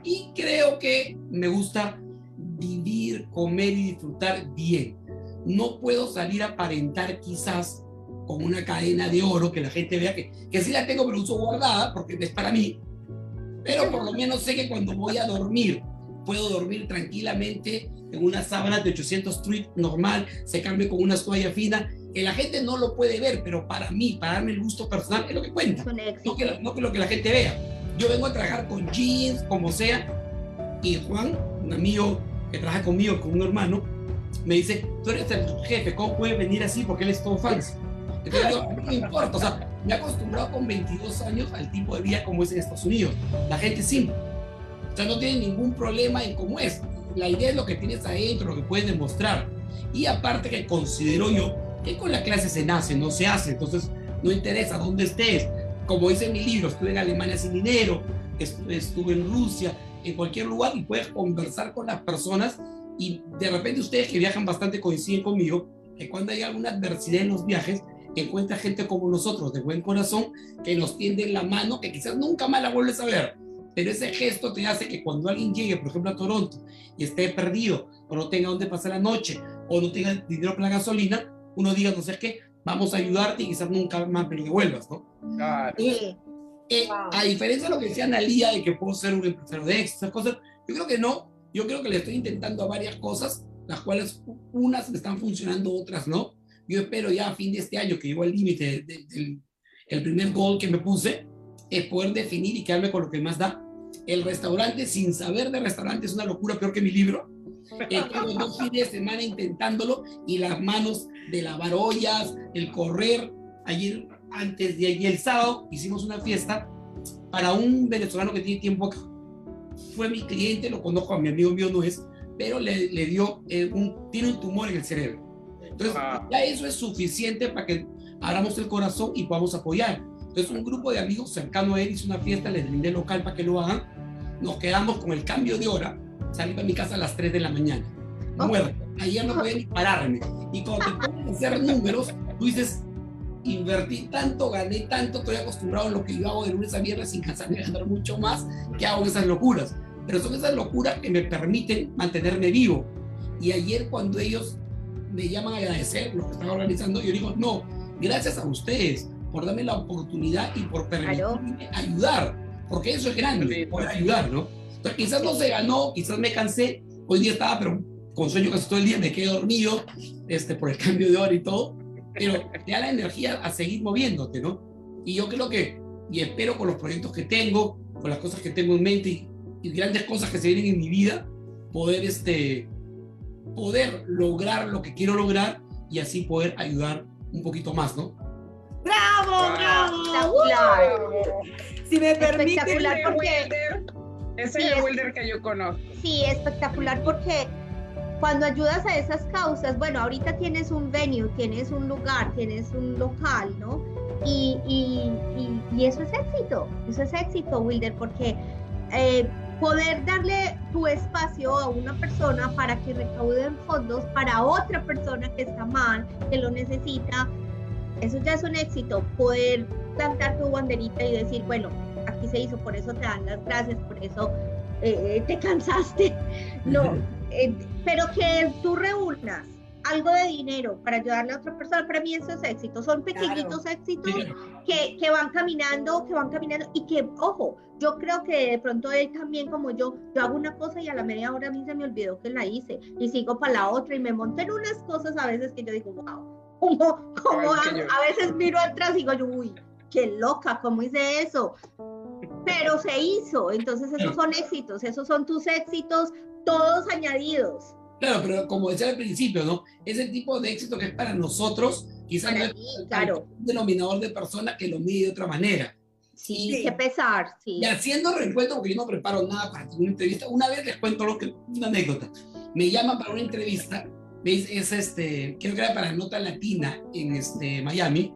Y creo que me gusta vivir, comer y disfrutar bien. No puedo salir a aparentar quizás con una cadena de oro que la gente vea que, que sí la tengo pero uso guardada porque es para mí. Pero por lo menos sé que cuando voy a dormir, puedo dormir tranquilamente en una sábana de 800 street normal, se cambie con una toalla fina, que la gente no lo puede ver, pero para mí, para darme el gusto personal, es lo que cuenta. No que, no que lo que la gente vea. Yo vengo a trabajar con jeans, como sea, y Juan, un amigo que trabaja conmigo, con un hermano, me dice, tú eres el jefe, ¿cómo puede venir así? Porque él es todo fans. Entonces yo, no me importa, o sea, me he acostumbrado con 22 años al tipo de vida como es en Estados Unidos. La gente es simple. O sea, no tiene ningún problema en cómo es. La idea es lo que tienes adentro, lo que puedes demostrar. Y aparte que considero yo que con la clase se nace, no se hace. Entonces, no interesa dónde estés. Como dice mi libro, estuve en Alemania sin dinero, estuve en Rusia, en cualquier lugar y puedes conversar con las personas y de repente ustedes que viajan bastante coinciden conmigo que cuando hay alguna adversidad en los viajes, encuentra gente como nosotros, de buen corazón, que nos tienden la mano, que quizás nunca más la vuelves a ver. Pero ese gesto te hace que cuando alguien llegue, por ejemplo, a Toronto y esté perdido, o no tenga dónde pasar la noche, o no tenga dinero para la gasolina, uno diga, no sé qué, vamos a ayudarte y quizás nunca más me lo devuelvas, ¿no? Eh, a diferencia de lo que decía Analia de que puedo ser un empresario de éxito, esas cosas, yo creo que no. Yo creo que le estoy intentando a varias cosas, las cuales unas me están funcionando, otras no. Yo espero ya a fin de este año, que llegó al límite del el primer gol que me puse, es poder definir y quedarme con lo que más da. El restaurante, sin saber de restaurante, es una locura peor que mi libro. Eh, dos fines de semana intentándolo y las manos de lavar ollas, el correr. Ayer antes de ayer, el sábado, hicimos una fiesta para un venezolano que tiene tiempo acá. Fue mi cliente, lo conozco, a mi amigo mío no es, pero le, le dio eh, un, tiene un tumor en el cerebro. Entonces, ah. ya eso es suficiente para que abramos el corazón y podamos apoyar. Entonces, un grupo de amigos cercano a él hizo una fiesta, les brindé local para que lo hagan. Nos quedamos con el cambio de hora. Salí para mi casa a las 3 de la mañana. Muerto. Ayer no podía ni pararme. Y cuando te ponen a hacer números, tú dices, invertí tanto, gané tanto, estoy acostumbrado a lo que yo hago de lunes a viernes sin cansarme de ganar mucho más, que hago esas locuras. Pero son esas locuras que me permiten mantenerme vivo. Y ayer cuando ellos me llaman a agradecer lo que están organizando, yo digo, no, gracias a ustedes por darme la oportunidad y por permitirme ayudar, porque eso es grande, poder ayudar, ¿no? Entonces quizás no se ganó, quizás me cansé, hoy día estaba, pero con sueño casi todo el día, me quedé dormido este, por el cambio de hora y todo, pero te da la energía a seguir moviéndote, ¿no? Y yo creo que, y espero con los proyectos que tengo, con las cosas que tengo en mente y, grandes cosas que se vienen en mi vida, poder, este, poder lograr lo que quiero lograr y así poder ayudar un poquito más, ¿no? ¡Bravo, bravo! Si me permite, espectacular porque... Ese es el Wilder que yo conozco. Sí, espectacular porque cuando ayudas a esas causas, bueno, ahorita tienes un venue, tienes un lugar, tienes un local, ¿no? Y, y, y, eso es éxito, eso es éxito, Wilder, porque eh, poder darle tu espacio a una persona para que recauden fondos para otra persona que está mal, que lo necesita, eso ya es un éxito. Poder plantar tu banderita y decir, bueno, aquí se hizo, por eso te dan las gracias, por eso eh, te cansaste. No, eh, pero que tú reúnas algo de dinero para ayudarle a otra persona, para mí eso es éxito. Son pequeñitos éxitos que, que, van caminando, que van caminando y que, ojo, yo creo que de pronto él también como yo, yo hago una cosa y a la media hora a mí se me olvidó que la hice y sigo para la otra y me monté en unas cosas a veces que yo digo, wow, como, como a, a, veces miro atrás y digo, uy, qué loca, ¿cómo hice eso? Pero se hizo, entonces esos son éxitos, esos son tus éxitos, todos añadidos. Claro, pero como decía al principio, ¿no? Ese tipo de éxito que es para nosotros, quizás no es claro. un denominador de persona que lo mide de otra manera. Sí, sí. que pesar, sí. Y haciendo recuento, porque yo no preparo nada para una entrevista, una vez les cuento lo que, una anécdota. Me llaman para una entrevista, ¿veis? Es este, creo que era para Nota Latina en este, Miami,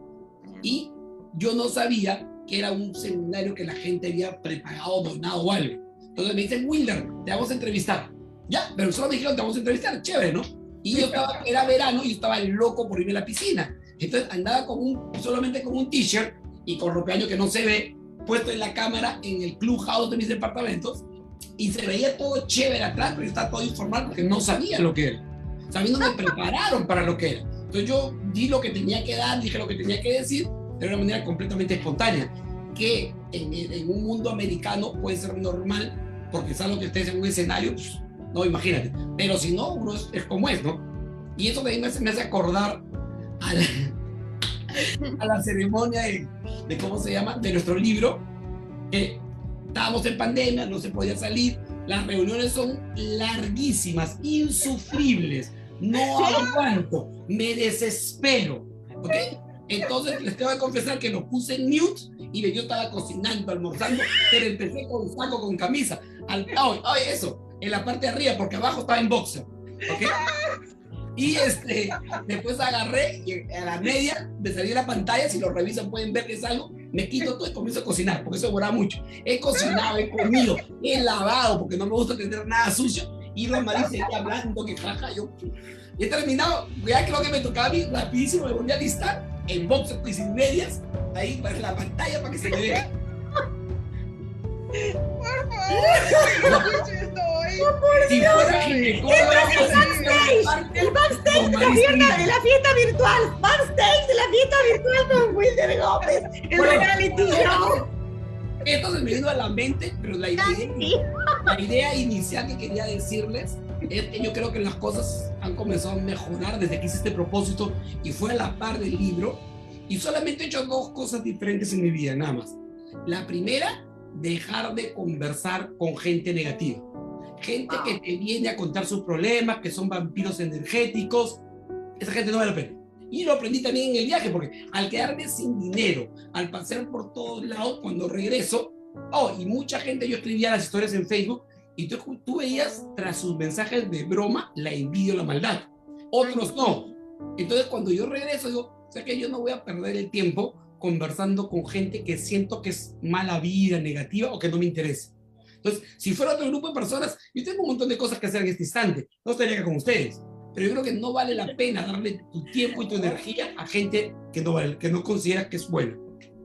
y yo no sabía que era un seminario que la gente había preparado, donado o algo. Entonces me dicen, Wilder, te vamos a entrevistar ya, pero solo me dijeron, te vamos a entrevistar, chévere, ¿no? Y yo estaba, era verano y yo estaba loco por irme a la piscina. Entonces andaba con un, solamente con un t-shirt y con ropeaño que no se ve, puesto en la cámara en el clubhouse de mis departamentos y se veía todo chévere atrás, pero yo estaba todo informal porque no sabía lo que era. Sabiendo me prepararon para lo que era. Entonces yo di lo que tenía que dar, dije lo que tenía que decir, de una manera completamente espontánea, que en, en un mundo americano puede ser normal, porque es algo que estés en un escenario, pues, no, imagínate. Pero si no, uno es, como es, ¿no? Y eso ahí me hace, me hace acordar a la, a la ceremonia de, de, ¿cómo se llama? De nuestro libro, que estábamos en pandemia, no se podía salir, las reuniones son larguísimas, insufribles, no aguanto, me desespero, ¿ok? Entonces les tengo que confesar que lo puse en mute y yo estaba cocinando, almorzando, pero empecé con saco, con camisa. Al, ay, eso, en la parte de arriba, porque abajo estaba en boxer. ¿Ok? Y este, después agarré y a la media me salí la pantalla, si lo revisan pueden ver que es algo, me quito todo y comienzo a cocinar, porque eso demora mucho. He cocinado, he comido, he lavado, porque no me gusta tener nada sucio. Y Rosmarie seguía hablando, que jaja, yo he terminado, ya creo que me tocaba a mí rapidísimo, me volví a listar en boxer y sin medias, ahí para la pantalla para que se me vea. Por favor, Si fuera El backstage de la fiesta, de la fiesta virtual. Backstage de la fiesta virtual con Wilder Gómez. El reality show. Esto se me vino a la mente, pero la idea, la idea inicial que quería decirles es que yo creo que las cosas han comenzado a mejorar desde que hice este propósito y fue a la par del libro. Y solamente he hecho dos cosas diferentes en mi vida, nada más. La primera, dejar de conversar con gente negativa. Gente que te viene a contar sus problemas, que son vampiros energéticos. Esa gente no vale la pena. Y lo aprendí también en el viaje, porque al quedarme sin dinero, al pasar por todos lados, cuando regreso, oh, y mucha gente, yo escribía las historias en Facebook, y tú, tú veías tras sus mensajes de broma la envidia o la maldad. Otros no. Entonces, cuando yo regreso, digo, o sea que yo no voy a perder el tiempo conversando con gente que siento que es mala vida, negativa o que no me interesa. Entonces, si fuera otro grupo de personas, yo tengo un montón de cosas que hacer en este instante. No estaría acá con ustedes. Pero yo creo que no vale la pena darle tu tiempo y tu energía a gente que no, vale, que no considera que es buena.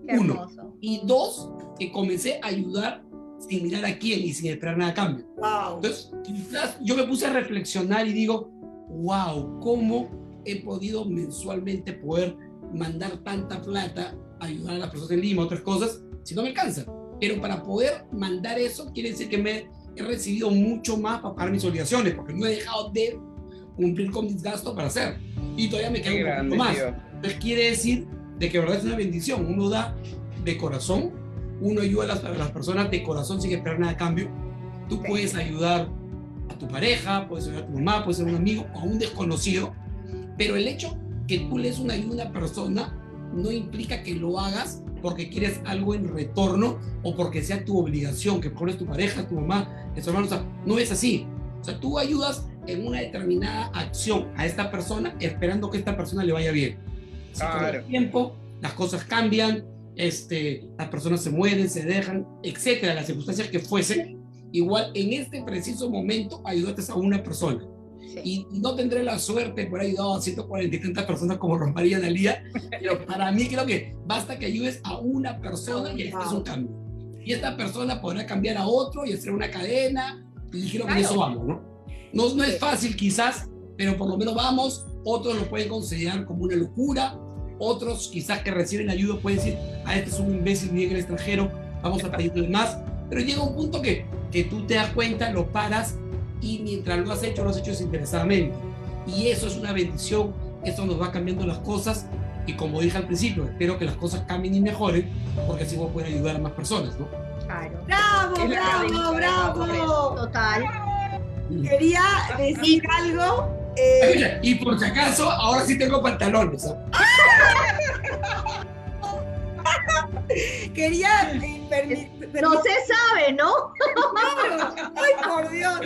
Uno. Y dos, que comencé a ayudar sin mirar a quién y sin esperar nada a cambio. Wow. Entonces, quizás yo me puse a reflexionar y digo, wow, ¿cómo he podido mensualmente poder mandar tanta plata, ayudar a las personas en Lima, otras cosas, si no me alcanza? Pero para poder mandar eso, quiere decir que me he recibido mucho más para pagar mis obligaciones, porque no he dejado de cumplir con mis gastos para hacer. Y todavía me queda un poquito más. Entonces quiere decir de que verdad es una bendición. Uno da de corazón, uno ayuda a las, a las personas de corazón sin esperar nada a cambio. Tú puedes ayudar a tu pareja, puedes ayudar a tu mamá, puedes ser un amigo o a un desconocido, pero el hecho que tú le des una ayuda a una persona no implica que lo hagas porque quieres algo en retorno o porque sea tu obligación, que pones tu pareja, tu mamá, tu hermano, o sea, no es así. O sea, tú ayudas en una determinada acción a esta persona esperando que esta persona le vaya bien. Si con el tiempo las cosas cambian, este, las personas se mueren, se dejan, etcétera, las circunstancias que fuesen, igual en este preciso momento ayudaste a una persona. Y, y, no tendré la suerte de haber ayudado a 140 y tantas personas como Rosmaría Dalía, pero para mí creo que basta que ayudes a una persona y este es un cambio. Y esta persona podrá cambiar a otro y hacer una cadena, y creo que claro. eso vamos, ¿no? ¿No? No es fácil quizás, pero por lo menos vamos, otros lo pueden considerar como una locura, otros quizás que reciben ayuda pueden decir, ah, este es un imbécil, viene el extranjero, vamos a pedirle más, pero llega un punto que, que tú te das cuenta, lo paras y mientras lo has hecho, lo has hecho desinteresadamente. Y eso es una bendición, eso nos va cambiando las cosas y como dije al principio, espero que las cosas cambien y mejoren porque así vos puedes ayudar a más personas, ¿no? Claro. ¡Bravo, bravo, bravo! Total. Quería decir algo. Eh... Y por si acaso, ahora sí tengo pantalones. ¿eh? Quería eh, No se sabe, ¿no? Ay, por Dios.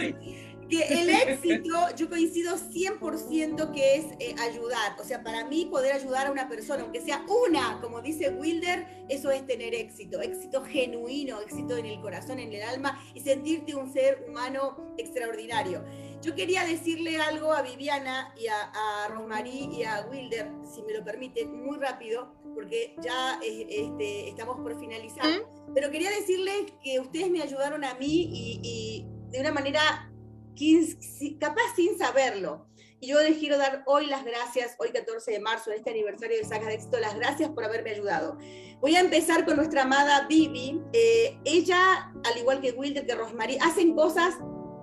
Que el éxito, yo coincido 100% que es eh, ayudar. O sea, para mí poder ayudar a una persona, aunque sea una, como dice Wilder, eso es tener éxito. Éxito genuino, éxito en el corazón, en el alma y sentirte un ser humano extraordinario. Yo quería decirle algo a Viviana y a, a Rosmarie y a Wilder, si me lo permiten, muy rápido, porque ya eh, este, estamos por finalizar. ¿Mm? Pero quería decirles que ustedes me ayudaron a mí y, y de una manera capaz sin saberlo. Y yo les quiero dar hoy las gracias, hoy 14 de marzo, en este aniversario de Sagas de Éxito, las gracias por haberme ayudado. Voy a empezar con nuestra amada Vivi. Eh, ella, al igual que Wilder, que Rosmarie, hacen cosas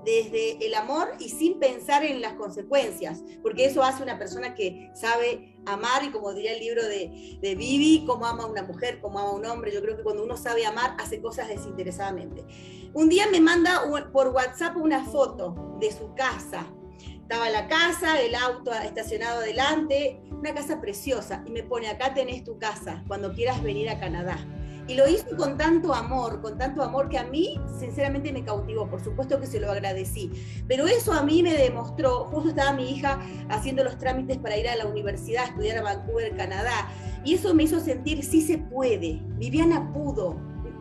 desde el amor y sin pensar en las consecuencias, porque eso hace una persona que sabe amar y como diría el libro de, de Vivi, cómo ama una mujer, cómo ama un hombre. Yo creo que cuando uno sabe amar, hace cosas desinteresadamente. Un día me manda por WhatsApp una foto de su casa. Estaba la casa, el auto estacionado adelante, una casa preciosa, y me pone, acá tenés tu casa, cuando quieras venir a Canadá. Y lo hizo con tanto amor, con tanto amor que a mí sinceramente me cautivó, por supuesto que se lo agradecí. Pero eso a mí me demostró, justo estaba mi hija haciendo los trámites para ir a la universidad, estudiar a Vancouver, Canadá, y eso me hizo sentir, sí se puede, Viviana pudo,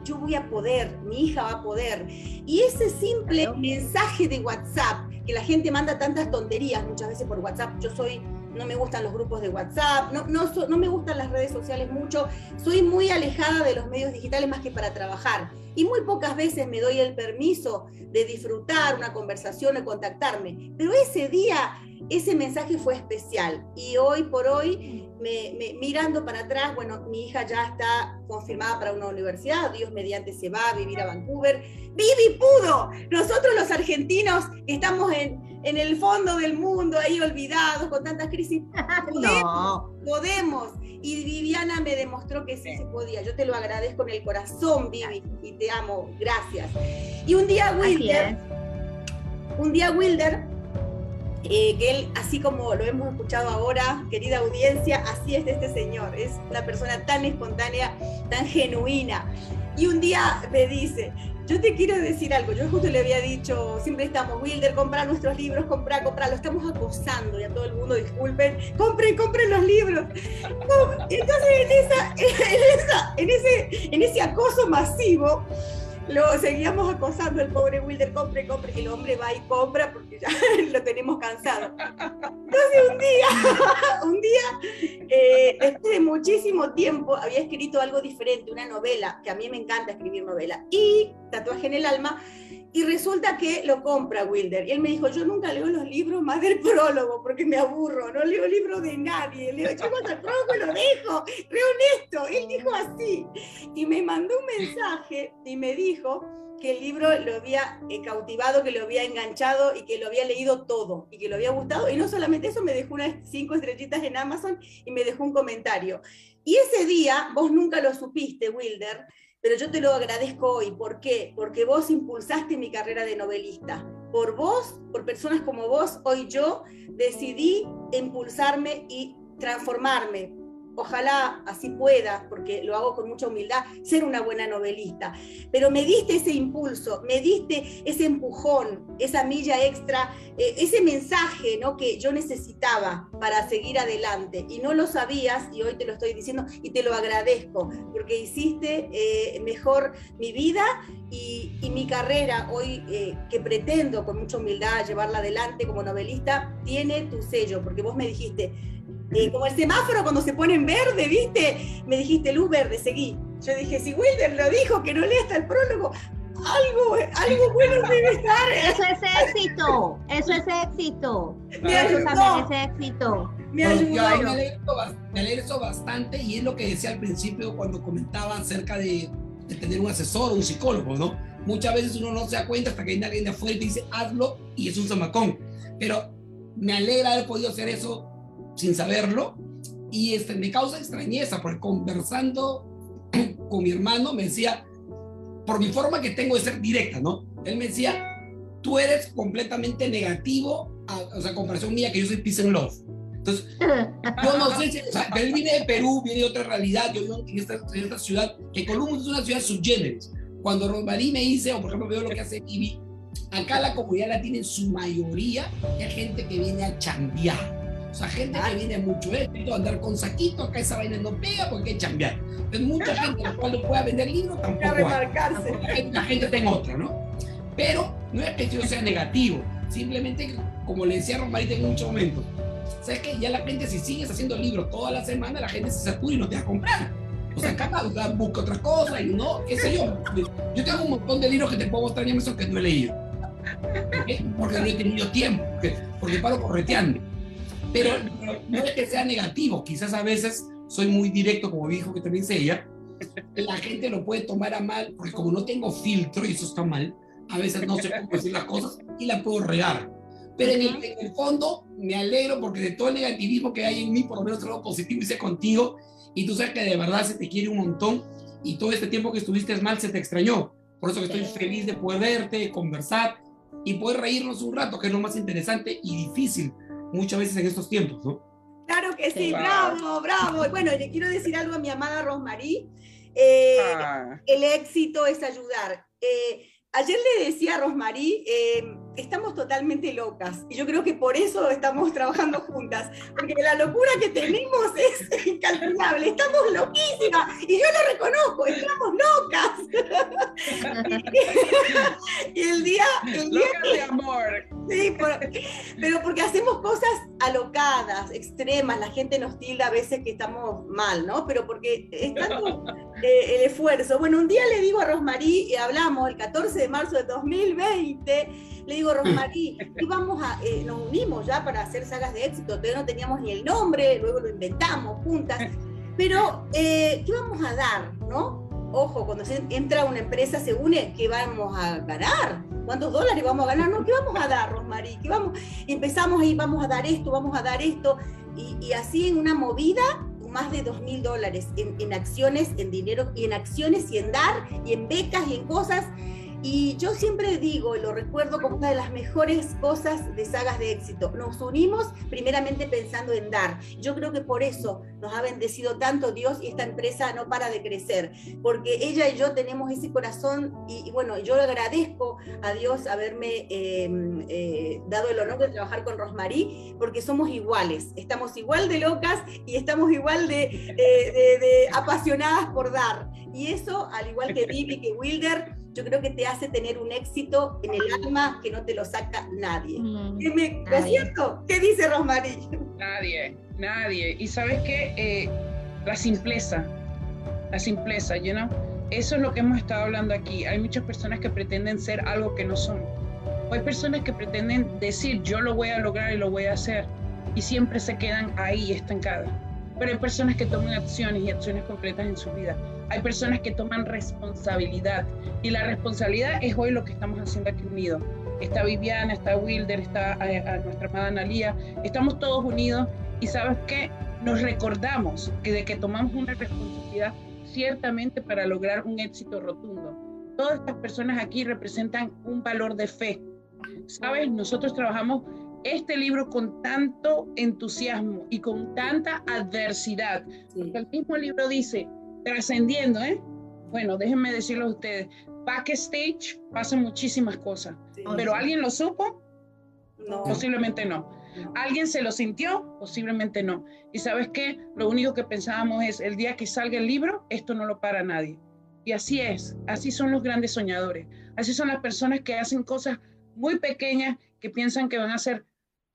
yo voy a poder, mi hija va a poder. Y ese simple mensaje de WhatsApp, que la gente manda tantas tonterías muchas veces por WhatsApp, yo soy no me gustan los grupos de WhatsApp, no, no, no, me gustan las redes sociales mucho, soy muy alejada de los medios digitales más que para trabajar. Y muy pocas veces me doy el permiso de disfrutar una conversación o contactarme. Pero ese día, ese mensaje fue especial. Y hoy por hoy, me, mirando para atrás, bueno, mi hija ya está confirmada para una universidad, Dios mediante se va a vivir a Vancouver. Vivi pudo. Nosotros los argentinos estamos en, en el fondo del mundo, ahí olvidados, con tantas crisis. Podemos, podemos. Y Viviana me demostró que sí se podía. Yo te lo agradezco en el corazón, Vivi, y te amo. Gracias. Y un día Wilder, un día Wilder, eh, que él, así como lo hemos escuchado ahora, querida audiencia, así es de este señor. Es una persona tan espontánea, tan genuina. Y un día me dice, yo te quiero decir algo, yo justo le había dicho, siempre estamos, Wilder, comprar nuestros libros, comprar, comprar, lo estamos acosando, y a todo el mundo, disculpen, compren, compren los libros. entonces en, esa, en, esa, en, ese, en ese acoso masivo, lo seguíamos acosando el pobre Wilder, compre, compre, el hombre va y compra porque ya lo tenemos cansado. Entonces un día, un día, eh, después de muchísimo tiempo, había escrito algo diferente, una novela, que a mí me encanta escribir novela, y Tatuaje en el Alma, y resulta que lo compra Wilder. Y él me dijo, yo nunca leo los libros más del prólogo porque me aburro, no leo libros de nadie. Leo, yo cuando el prólogo lo dejo, re honesto. Él dijo así. Y me mandó un mensaje y me dijo que el libro lo había eh, cautivado, que lo había enganchado y que lo había leído todo y que lo había gustado. Y no solamente eso, me dejó unas cinco estrellitas en Amazon y me dejó un comentario. Y ese día, vos nunca lo supiste, Wilder, pero yo te lo agradezco hoy. ¿Por qué? Porque vos impulsaste mi carrera de novelista. Por vos, por personas como vos, hoy yo decidí impulsarme y transformarme, ojalá así pueda, porque lo hago con mucha humildad, ser una buena novelista. Pero me diste ese impulso, me diste ese empujón, esa milla extra, eh, ese mensaje ¿no? que yo necesitaba para seguir adelante. Y no lo sabías y hoy te lo estoy diciendo y te lo agradezco, porque hiciste eh, mejor mi vida y, mi carrera hoy eh, que pretendo con mucha humildad llevarla adelante como novelista, tiene tu sello, porque vos me dijiste, como el semáforo cuando se pone en verde, ¿viste? Me dijiste luz verde, seguí. Yo dije, si Wilder lo dijo, que no lea hasta el prólogo, algo, algo bueno debe estar. Eso es éxito, eso es éxito. Me eso también es éxito. Me ayudó. me, alegro, bastante y es lo que decía al principio cuando comentaba acerca de, de tener un asesor, un psicólogo, ¿no? Muchas veces uno no se da cuenta hasta que viene alguien de afuera y te dice, hazlo, y es un zamacón. Pero me alegra haber podido hacer eso sin saberlo. Y este, me causa extrañeza, porque conversando con mi hermano me decía, por mi forma que tengo de ser directa, ¿no? Él me decía, tú eres completamente negativo, a, o sea, comparación mía, que yo soy peace and love. Entonces, yo no sé si, o sea, él viene de Perú, viene de otra realidad, yo vivo en esta, en esta ciudad, que Columbus es una ciudad subgéneres. Cuando Rosmarie me dice, o por ejemplo veo lo que hace Ivy, acá la comunidad latina en su mayoría es gente que viene a chambear o sea, gente que viene mucho éxito, andar con saquito, acá esa vaina no pega porque hay que chambear. Entonces, mucha gente la cual no pueda vender libros tampoco. remarcarse. La gente está en otra, ¿no? Pero no es que yo sea negativo, simplemente, como le decía Romarita en muchos momentos, ¿sabes qué? Ya la gente, si sigues haciendo libros toda la semana, la gente se satura y no te va a comprar. O sea, acá busca otra cosa y no, qué sé yo. Yo tengo un montón de libros que te puedo mostrar en eso que no he leído. Porque no he tenido tiempo, porque, porque paro correteando. Pero no es que sea negativo, quizás a veces soy muy directo, como dijo que también sé ella, la gente lo puede tomar a mal, porque como no tengo filtro, y eso está mal, a veces no sé cómo decir las cosas y la puedo regar. Pero en el, en el, fondo me alegro porque de todo el negativismo que hay en mí, por lo menos algo positivo hice contigo y tú sabes que de verdad se te quiere un montón y todo este tiempo que estuviste mal se te extrañó. Por eso que estoy feliz de poder verte, conversar y poder reírnos un rato, que es lo más interesante y difícil muchas veces en estos tiempos, ¿no? Claro que sí, bravo, bravo. Bueno, le quiero decir algo a mi amada Rosmarie. Eh, el éxito es ayudar. Eh, ayer le decía a Rosmarí, eh, estamos totalmente locas y yo creo que por eso estamos trabajando juntas, porque la locura que tenemos es incalculable, estamos loquísimas y yo lo reconozco, estamos locas. y el día... El día de amor. Sí, pero porque hacemos cosas alocadas, extremas, la gente nos tilda a veces que estamos mal, ¿no? Pero porque es tanto eh, el esfuerzo. Bueno, un día le digo a Rosmarí, y hablamos el 14 de marzo de 2020, le digo, Rosmarí, íbamos a, eh, nos unimos ya para hacer sagas de éxito, todavía no teníamos ni el nombre, luego lo inventamos juntas, pero eh, ¿qué vamos a dar, no? Ojo, cuando se entra una empresa se une, ¿qué vamos a ganar? ¿Cuántos dólares vamos a ganar? No, ¿qué vamos a dar, Rosmarí? ¿Qué vamos? empezamos ahí, vamos a dar esto, vamos a dar esto, y, y así en una movida más de dos mil dólares en, acciones, en dinero, y en acciones, y en dar, y en becas, y en cosas. Y yo siempre digo, y lo recuerdo como una de las mejores cosas de sagas de éxito, nos unimos primeramente pensando en dar. Yo creo que por eso nos ha bendecido tanto Dios y esta empresa no para de crecer, porque ella y yo tenemos ese corazón y, bueno, yo agradezco a Dios haberme em, eh, dado el honor de trabajar con Rosmarí, porque somos iguales, estamos igual de locas y estamos igual de, de, de apasionadas por dar. Y eso, al igual que Vivi, que Wilder, yo creo que te hace tener un éxito en el alma que no te lo saca nadie. Mm, ¿Qué ¿Es cierto? ¿Qué dice Rosmarie? Nadie, nadie. Y sabes qué? Eh, la simpleza, la simpleza, you know? Eso es lo que hemos estado hablando aquí. Hay muchas personas que pretenden ser algo que no son. hay personas que pretenden decir, yo lo voy a lograr y lo voy a hacer. Y siempre se quedan ahí estancadas. Pero hay personas que toman acciones y acciones concretas en su vida hay personas que toman responsabilidad y la responsabilidad es hoy lo que estamos haciendo aquí unidos. Está Viviana, está Wilder, está eh, nuestra amada Analía, estamos todos unidos y sabes qué, nos recordamos que de que tomamos una responsabilidad ciertamente para lograr un éxito rotundo. Todas estas personas aquí representan un valor de fe. Sabes, nosotros trabajamos este libro con tanto entusiasmo y con tanta adversidad, porque el mismo libro dice, trascendiendo, ¿eh? Bueno, déjenme decirlo a ustedes, backstage pasan muchísimas cosas, pero ¿alguien lo supo? No. Posiblemente no. ¿Alguien se lo sintió? Posiblemente no. Y sabes qué? Lo único que pensábamos es, el día que salga el libro, esto no lo para nadie. Y así es, así son los grandes soñadores, así son las personas que hacen cosas muy pequeñas que piensan que van a ser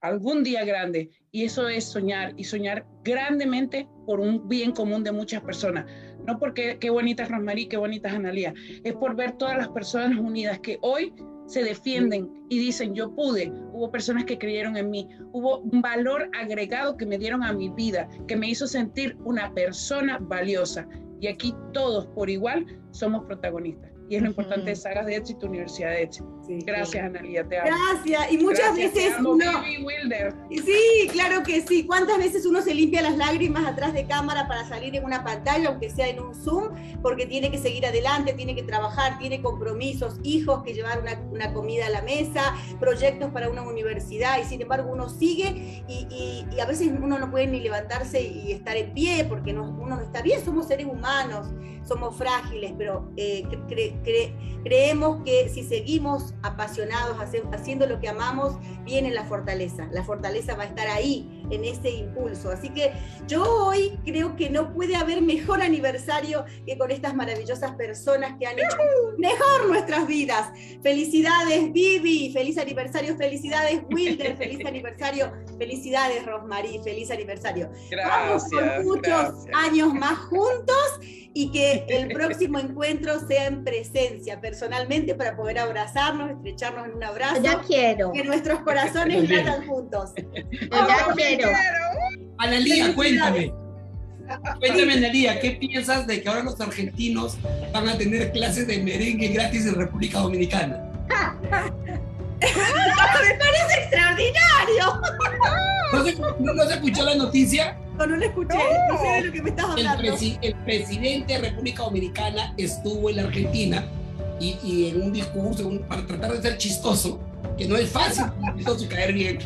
algún día grande. Y eso es soñar y soñar grandemente por un bien común de muchas personas. No porque qué bonita es Rosmarie, qué bonita es Analía. Es por ver todas las personas unidas que hoy se defienden y dicen, yo pude, hubo personas que creyeron en mí, hubo un valor agregado que me dieron a mi vida, que me hizo sentir una persona valiosa. Y aquí todos por igual somos protagonistas y es lo importante de Sagas de Éxito, Universidad de Éxito. Gracias, Analia, te amo. Gracias, y muchas veces uno... Sí, claro que sí. ¿Cuántas veces uno se limpia las lágrimas atrás de cámara para salir en una pantalla, aunque sea en un Zoom, porque tiene que seguir adelante, tiene que trabajar, tiene compromisos, hijos que llevar una, una comida a la mesa, proyectos para una universidad, y sin embargo uno sigue y, y, a veces uno no puede ni levantarse y estar en pie porque no, uno no está bien, somos seres humanos, somos frágiles, pero eh, creemos que si seguimos apasionados haciendo lo que amamos, viene la fortaleza. La fortaleza va a estar ahí, en ese impulso. Así que yo hoy creo que no puede haber mejor aniversario que con estas maravillosas personas que han hecho mejor nuestras vidas. Felicidades, Vivi, feliz aniversario, felicidades, Wilder, feliz aniversario, felicidades, Rosmarie, feliz aniversario. Gracias, Vamos por muchos años más juntos y que el próximo encuentro sea en presencia, personalmente, para poder abrazarnos, estrecharnos en un abrazo. Ya quiero. Que nuestros corazones latan juntos. Ya quiero. Analía, cuéntame. Cuéntame, Analía, ¿qué piensas de que ahora los argentinos van a tener clases de merengue gratis en República Dominicana? Me parece extraordinario. ¿No se, no se escuchó la noticia? No, lo escuché, no, sé de lo que me estás hablando. El, presidente de República Dominicana estuvo en la Argentina y, en un discurso para tratar de ser chistoso, que no es fácil chistoso caer bien,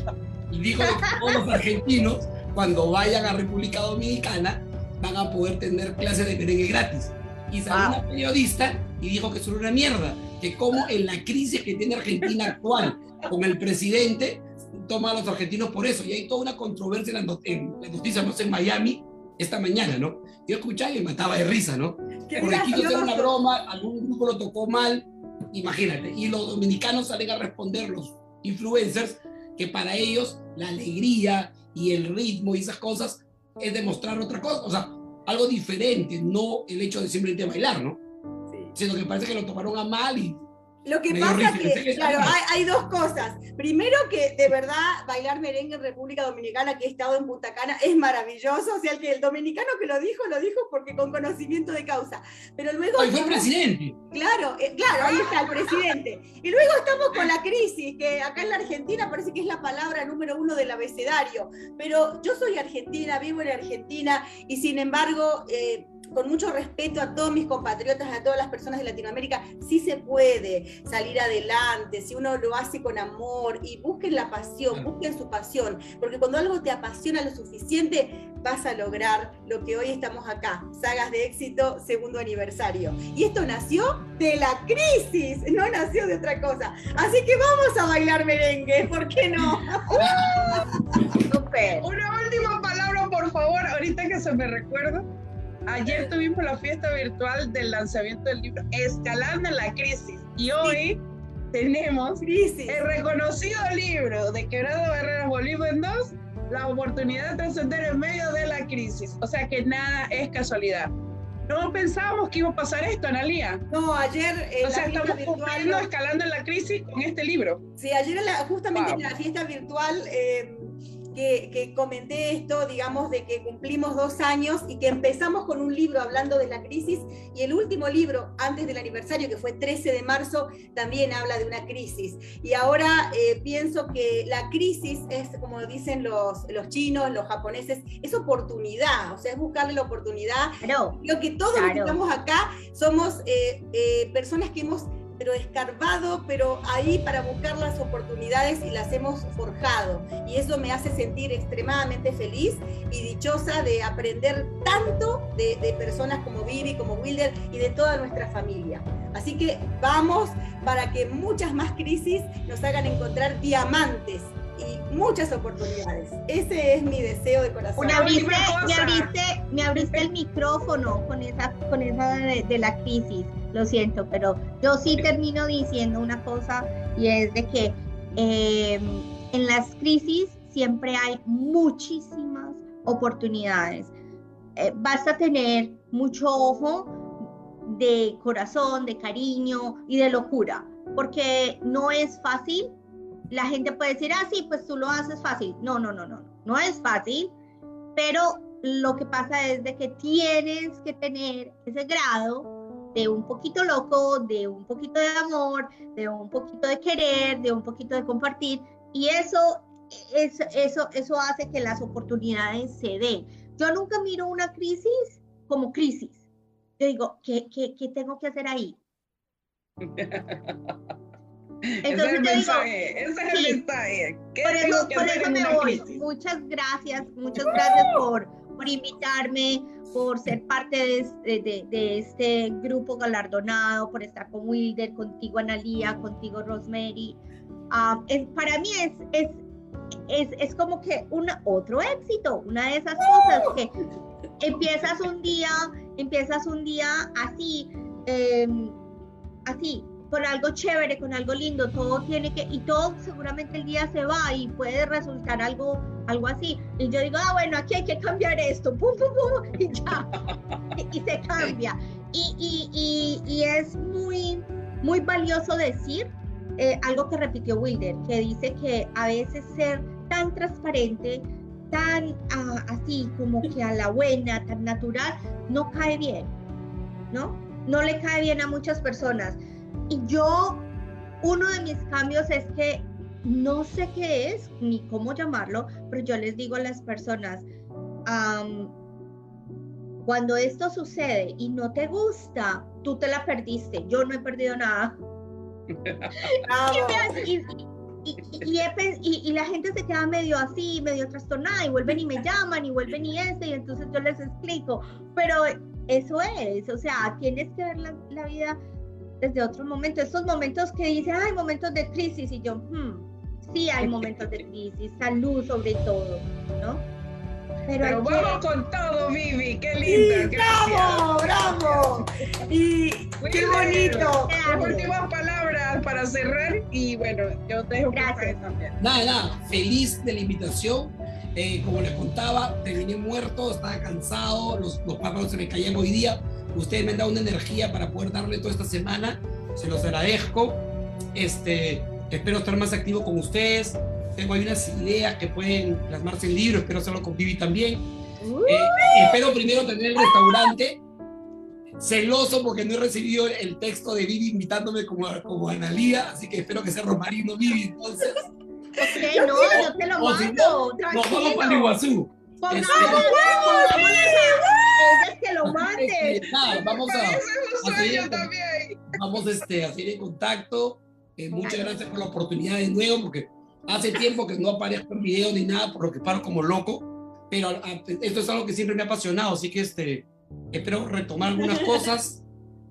y dijo que todos los argentinos, cuando vayan a República Dominicana, van a poder tener clases de merengue gratis. Y salió una periodista y dijo que eso era una mierda, que como en la crisis que tiene Argentina actual con el presidente, toma a los argentinos por eso. Y hay toda una controversia en las noticias, no sé, en Miami, esta mañana, ¿no? Yo escuchaba y me mataba de risa, ¿no? Porque quiso hacer una broma, algún grupo lo tocó mal, imagínate. Y los dominicanos salen a responder, los influencers, que para ellos la alegría y el ritmo y esas cosas es demostrar otra cosa, o sea, algo diferente, no el hecho de simplemente bailar, ¿no? Sí. Sino que parece que lo tomaron a mal y lo que pasa es que, claro, hay, dos cosas. Primero que de verdad bailar merengue en República Dominicana, que he estado en Punta Cana, es maravilloso. O sea, el que el dominicano que lo dijo, lo dijo porque con conocimiento de causa. Pero luego... Ahí fue el presidente. Claro, eh, claro, ahí está el presidente. Y luego estamos con la crisis, que acá en la Argentina parece que es la palabra número uno del abecedario. Pero yo soy argentina, vivo en Argentina y sin embargo... Eh, con mucho respeto a todos mis compatriotas, a todas las personas de Latinoamérica, sí se puede salir adelante, si uno lo hace con amor y busquen la pasión, busquen su pasión, porque cuando algo te apasiona lo suficiente, vas a lograr lo que hoy estamos acá, Sagas de Éxito, segundo aniversario. Y esto nació de la crisis, no nació de otra cosa. Así que vamos a bailar merengue, ¿por qué no? Una última palabra, por favor, ahorita que se me recuerda. Ayer tuvimos la fiesta virtual del lanzamiento del libro Escalando en la Crisis y hoy tenemos crisis. el reconocido libro de Quebrado Barreras Bolívar en dos, la oportunidad de trascender en medio de la crisis. O sea que nada es casualidad. No pensábamos que iba a pasar esto, Analia. No, ayer. Eh, o sea, estamos cumpliendo, escalando en la crisis con este libro. Sí, ayer justamente en la fiesta virtual. Eh, que, comenté esto, digamos, de que cumplimos dos años y que empezamos con un libro hablando de la crisis y el último libro, antes del aniversario, que fue 13 de marzo, también habla de una crisis. Y ahora eh, pienso que la crisis es, como dicen los, los chinos, los japoneses, es oportunidad, o sea, es buscarle la oportunidad. Claro, Creo que todos los que estamos acá somos eh, eh, personas que hemos pero escarbado, pero ahí para buscar las oportunidades y las hemos forjado. Y eso me hace sentir extremadamente feliz y dichosa de aprender tanto de, personas como Vivi, como Wilder y de toda nuestra familia. Así que vamos para que muchas más crisis nos hagan encontrar diamantes y muchas oportunidades. Ese es mi deseo de corazón. Me abriste, me abriste, el micrófono con esa, con esa de, la crisis. Lo siento, pero yo sí termino diciendo una cosa y es de que em, en las crisis siempre hay muchísimas oportunidades. Eh, basta tener mucho ojo de corazón, de cariño y de locura, porque no es fácil la gente puede decir, ah, sí, pues tú lo haces fácil. No, no, no, no, no es fácil, pero lo que pasa es de que tienes que tener ese grado de un poquito loco, de un poquito de amor, de un poquito de querer, de un poquito de compartir, y eso, eso, eso, eso hace que las oportunidades se den. Yo nunca miro una crisis como crisis. Yo digo, ¿qué, qué, qué tengo que hacer ahí? Entonces, ese es el mensaje, por eso, me voy. Muchas gracias, muchas gracias por, por invitarme, por ser parte de, este grupo galardonado, por estar con Wilder, contigo Analía, contigo Rosemary. Ah, para mí es, es, es, es, como que un otro éxito, una de esas cosas que empiezas un día, empiezas un día así, em, así, con algo chévere, con algo lindo, todo tiene que, y todo seguramente el día se va y puede resultar algo, algo así. Y yo digo, ah, bueno, aquí hay que cambiar esto, pum, pum, pum, y ya, y, se cambia. Y, y, y, es muy, muy valioso decir eh, algo que repitió Wilder, que dice que a veces ser tan transparente, tan ah, así como que a la buena, tan natural, no cae bien, ¿no? No le cae bien a muchas personas. Y yo, uno de mis cambios es que no sé qué es ni cómo llamarlo, pero yo les digo a las personas, cuando esto sucede y no te gusta, tú te la perdiste, yo no he perdido nada. y, y, la gente se queda medio así, medio trastornada y vuelven y me llaman y vuelven y ese y entonces yo les explico, pero eso es, o sea, tienes que ver la, vida desde otros momentos, estos momentos que dicen, hay momentos de crisis y yo, hmm, sí hay momentos de crisis, salud sobre todo, ¿no? Pero, vamos con todo, Vivi, qué linda. bravo, bravo. Y qué bonito. Últimas palabras para cerrar y bueno, yo te dejo Gracias. también. Nada, nada, feliz de la invitación. Eh, como les contaba, terminé muerto, estaba cansado, los, los se me caían hoy día. Ustedes me han dado una energía para poder darle toda esta semana. Se los agradezco. Este, espero estar más activo con ustedes tengo ahí unas ideas que pueden plasmarse en libros, espero hacerlo con Vivi también. Eh, espero primero tener el restaurante. Celoso porque no he recibido el texto de Vivi invitándome como, como Analía, así que espero que sea Romarino Vivi entonces. Ok, no, yo te lo mando. nos vamos para el Iguazú. Este, que lo. Este, vamos a, a seguir, vamos este, a seguir en contacto. Eh, muchas gracias por la oportunidad de nuevo, porque Hace tiempo que no aparezco en video ni nada, por lo que paro como loco, pero esto es algo que siempre me ha apasionado, así que este, espero retomar algunas cosas.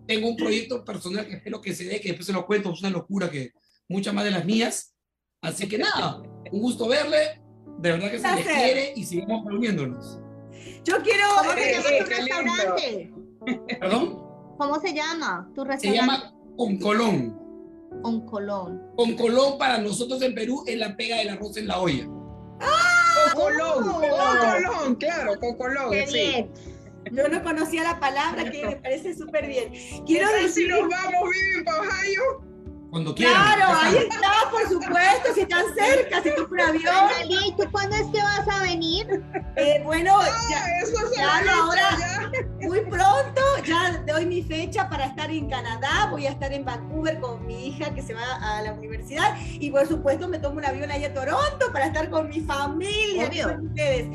Tengo un proyecto personal que espero que se dé, que después se lo cuento, es una locura que muchas más de las mías. Así que nada, un gusto verle, de verdad que se les quiere y seguimos reuniéndonos. Yo quiero... ¿Cómo se llama tu restaurante? ¿Perdón? ¿Cómo se llama tu restaurante? Se llama Oncolón. Oncolón. Oncolón para nosotros en Perú es la pega del arroz en la olla. ¡Ah! Cocolón, cocolón, claro, cocolón. Qué sí. bien. Yo no conocía la palabra que me parece súper bien. Quiero decir. si nos vamos, Vivi, para Ohio? Cuando quieran. Claro, ahí está, por supuesto, si están cerca, si tú por avión. ¿y tú cuándo es que vas a venir? Eh, bueno, ah, ya, eso ya ahora, muy pronto, ya doy mi fecha para estar en Canadá, voy a estar en Vancouver con mi hija que se va a la universidad y por supuesto me tomo un avión allá a Toronto para estar con mi familia, con ustedes.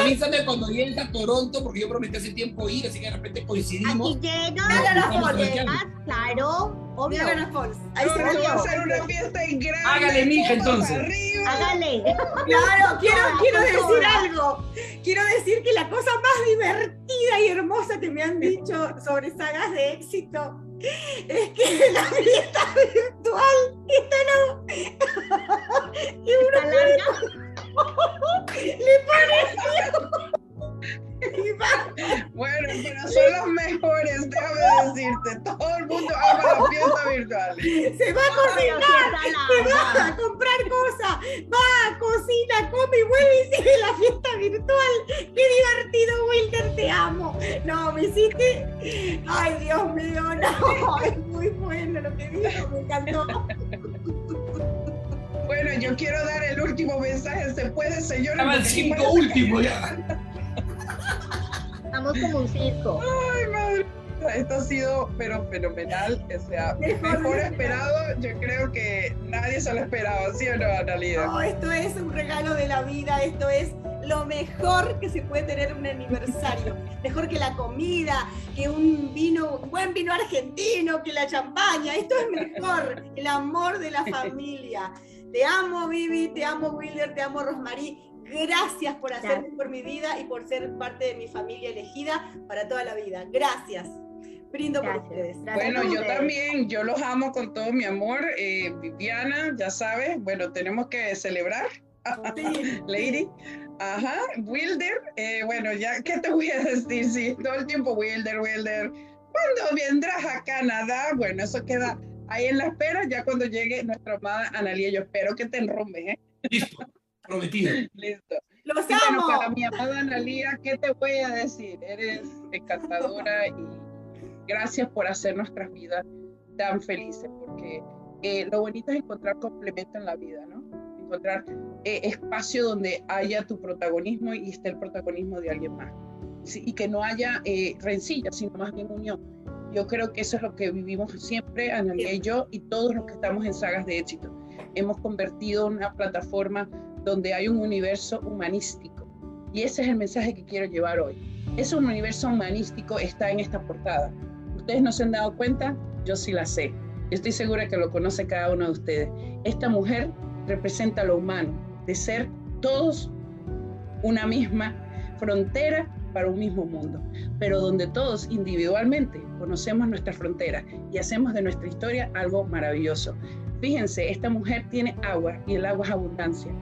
avísame cuando llegues a Toronto porque yo prometí hace tiempo ir, así que de repente coincidimos. Aquí llegas, claro. Obvio. Ahí se va a hacer una fiesta en grande. Hágale, mija, entonces. Hágale. Claro, quiero, quiero decir algo. Quiero decir que la cosa más divertida y hermosa que me han dicho sobre sagas de éxito es que la fiesta virtual está no. y uno larga. le pareció bueno, pero son los mejores, déjame decirte. Todo el mundo ama la fiesta virtual. Se va a cocinar, se va a comprar cosas, va, cocina, come y vuelve y sigue la fiesta virtual. Qué divertido, Wilder, te amo. No, me hiciste. Ay, Dios mío, no. Es muy bueno lo que dijo, me encantó. Bueno, yo quiero dar el último mensaje. ¿Se puede, señor? el cinco último ya. Estamos como un circo. Ay, madre. Esto ha sido pero fenomenal, o sea, mejor esperado, yo creo que nadie se lo esperaba, ¿sí o no, Analia? No, esto es un regalo de la vida, esto es lo mejor que se puede tener un aniversario. Mejor que la comida, que un vino, un buen vino argentino, que la champaña. Esto es mejor, el amor de la familia. Te amo, Vivi, te amo, Wilder, te amo, Rosmarie. Gracias por hacer por mi vida y por ser parte de mi familia elegida para toda la vida. Gracias. Brindo por ustedes. bueno, yo también, yo los amo con todo mi amor. Eh, Viviana, ya sabes, bueno, tenemos que celebrar. Lady. Ajá, Wilder. Eh, bueno, ya, ¿qué te voy a decir? Sí, todo el tiempo Wilder, Wilder. ¿Cuándo vendrás a Canadá? Bueno, eso queda ahí en la espera. Ya cuando llegue nuestra amada Analia, yo espero que te enrumbes, ¿eh? Listo. Prometido. Listo. Los amo. para mi amada Analia, ¿qué te voy a decir? Eres encantadora y gracias por hacer nuestras vidas tan felices, porque eh, lo bonito es encontrar complemento en la vida, ¿no? Encontrar eh, espacio donde haya tu protagonismo y esté el protagonismo de alguien más. y que no haya eh, rencilla, sino más bien unión. Yo creo que eso es lo que vivimos siempre, Analia y yo, y todos los que estamos en sagas de éxito. Hemos convertido una plataforma donde hay un universo humanístico. Y ese es el mensaje que quiero llevar hoy. Ese universo humanístico está en esta portada. ¿Ustedes no se han dado cuenta? Yo sí la sé. Estoy segura que lo conoce cada uno de ustedes. Esta mujer representa lo humano, de ser todos una misma frontera para un mismo mundo, pero donde todos individualmente conocemos nuestra frontera y hacemos de nuestra historia algo maravilloso. Fíjense, esta mujer tiene agua y el agua es abundancia.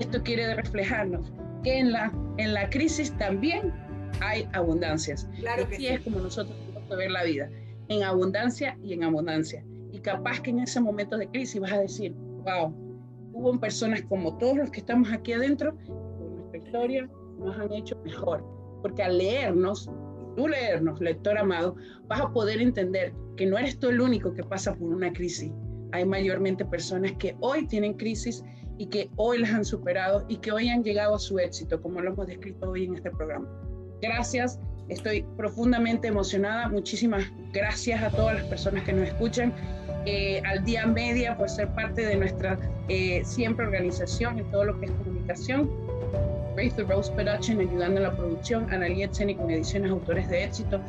Esto quiere reflejarnos que en la, en la crisis también hay abundancias. Claro y que así sí. es como nosotros tenemos que ver la vida, en abundancia y en abundancia. Y capaz que en ese momento de crisis vas a decir, wow, hubo personas como todos los que estamos aquí adentro, con nuestra historia, nos han hecho mejor. Porque al leernos, tú leernos, lector amado, vas a poder entender que no eres tú el único que pasa por una crisis. Hay mayormente personas que hoy tienen crisis y que hoy las han superado y que hoy han llegado a su éxito, como lo hemos descrito hoy en este programa. Gracias, estoy profundamente emocionada. Muchísimas gracias a todas las personas que nos escuchan. Eh, al día media por ser parte de nuestra eh, siempre organización en todo lo que es comunicación. Raise the Rose Production ayudando en la producción, Analia Etzeni con ediciones autores de éxito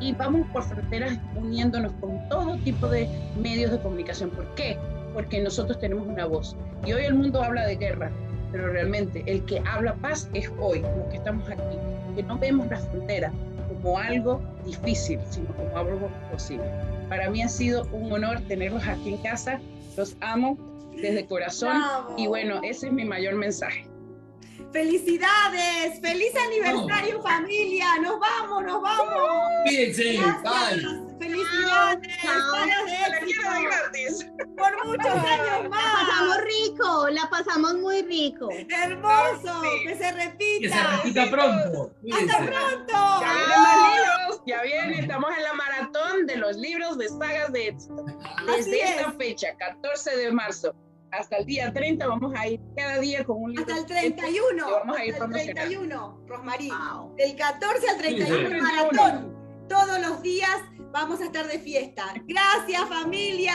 y vamos por fronteras uniéndonos con todo tipo de medios de comunicación. ¿Por qué? Porque nosotros tenemos una voz y hoy el mundo habla de guerra, pero realmente el que habla paz es hoy, los que estamos aquí, que no vemos la frontera como algo difícil, sino como algo posible. Para mí ha sido un honor tenerlos aquí en casa, los amo desde corazón Bravo. y bueno, ese es mi mayor mensaje. Felicidades, feliz aniversario familia, nos vamos, nos vamos. Cuídense, bye. Chao. La gratis. por muchos años La más. pasamos rico, la pasamos muy rico. Hermoso, Sí. que se Que se repita. repita pronto. Hasta pronto. Ya vienen más libros, ya viene, estamos en la maratón de los libros de sagas de éxito. Desde esta es. fecha, 14 de marzo, hasta el día 30, vamos a ir cada día con un libro. Hasta el de éxito 31. que vamos a ir hasta el promocionando. 31, Rosmarí. Wow. Del 14 al 31, Sí. maratón. Todos los días vamos a estar de fiesta. Gracias, familia.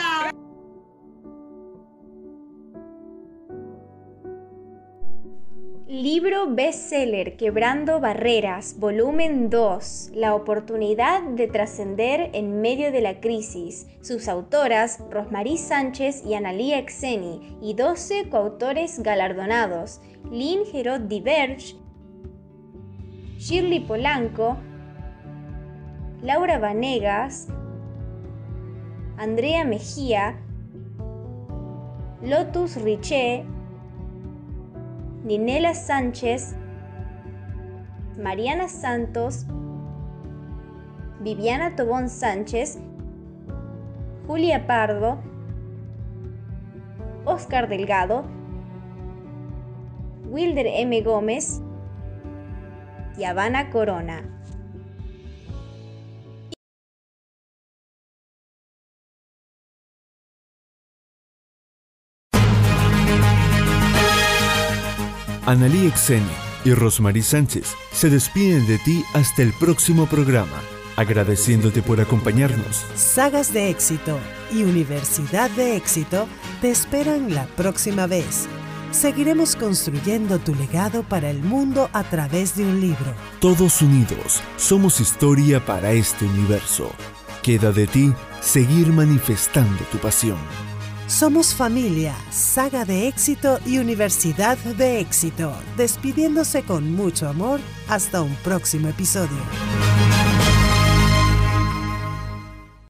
Libro bestseller Quebrando Barreras, volumen 2, La oportunidad de trascender en medio de la crisis. Sus autoras, Rosmarie Sánchez y Analía Exeni, y 12 coautores galardonados, Lynn Gerot Diverge, Shirley Polanco, Laura Vanegas, Andrea Mejía, Lotus Riché, Ninela Sánchez, Mariana Santos, Viviana Tobón Sánchez, Julia Pardo, Oscar Delgado, Wilder M. Gómez y Habana Corona. Analí Exeni y Rosmarie Sánchez se despiden de ti hasta el próximo programa, agradeciéndote por acompañarnos. Sagas de éxito y Universidad de éxito te esperan la próxima vez. Seguiremos construyendo tu legado para el mundo a través de un libro. Todos unidos somos historia para este universo. Queda de ti seguir manifestando tu pasión. Somos familia, saga de éxito y Universidad de éxito, despidiéndose con mucho amor hasta un próximo episodio.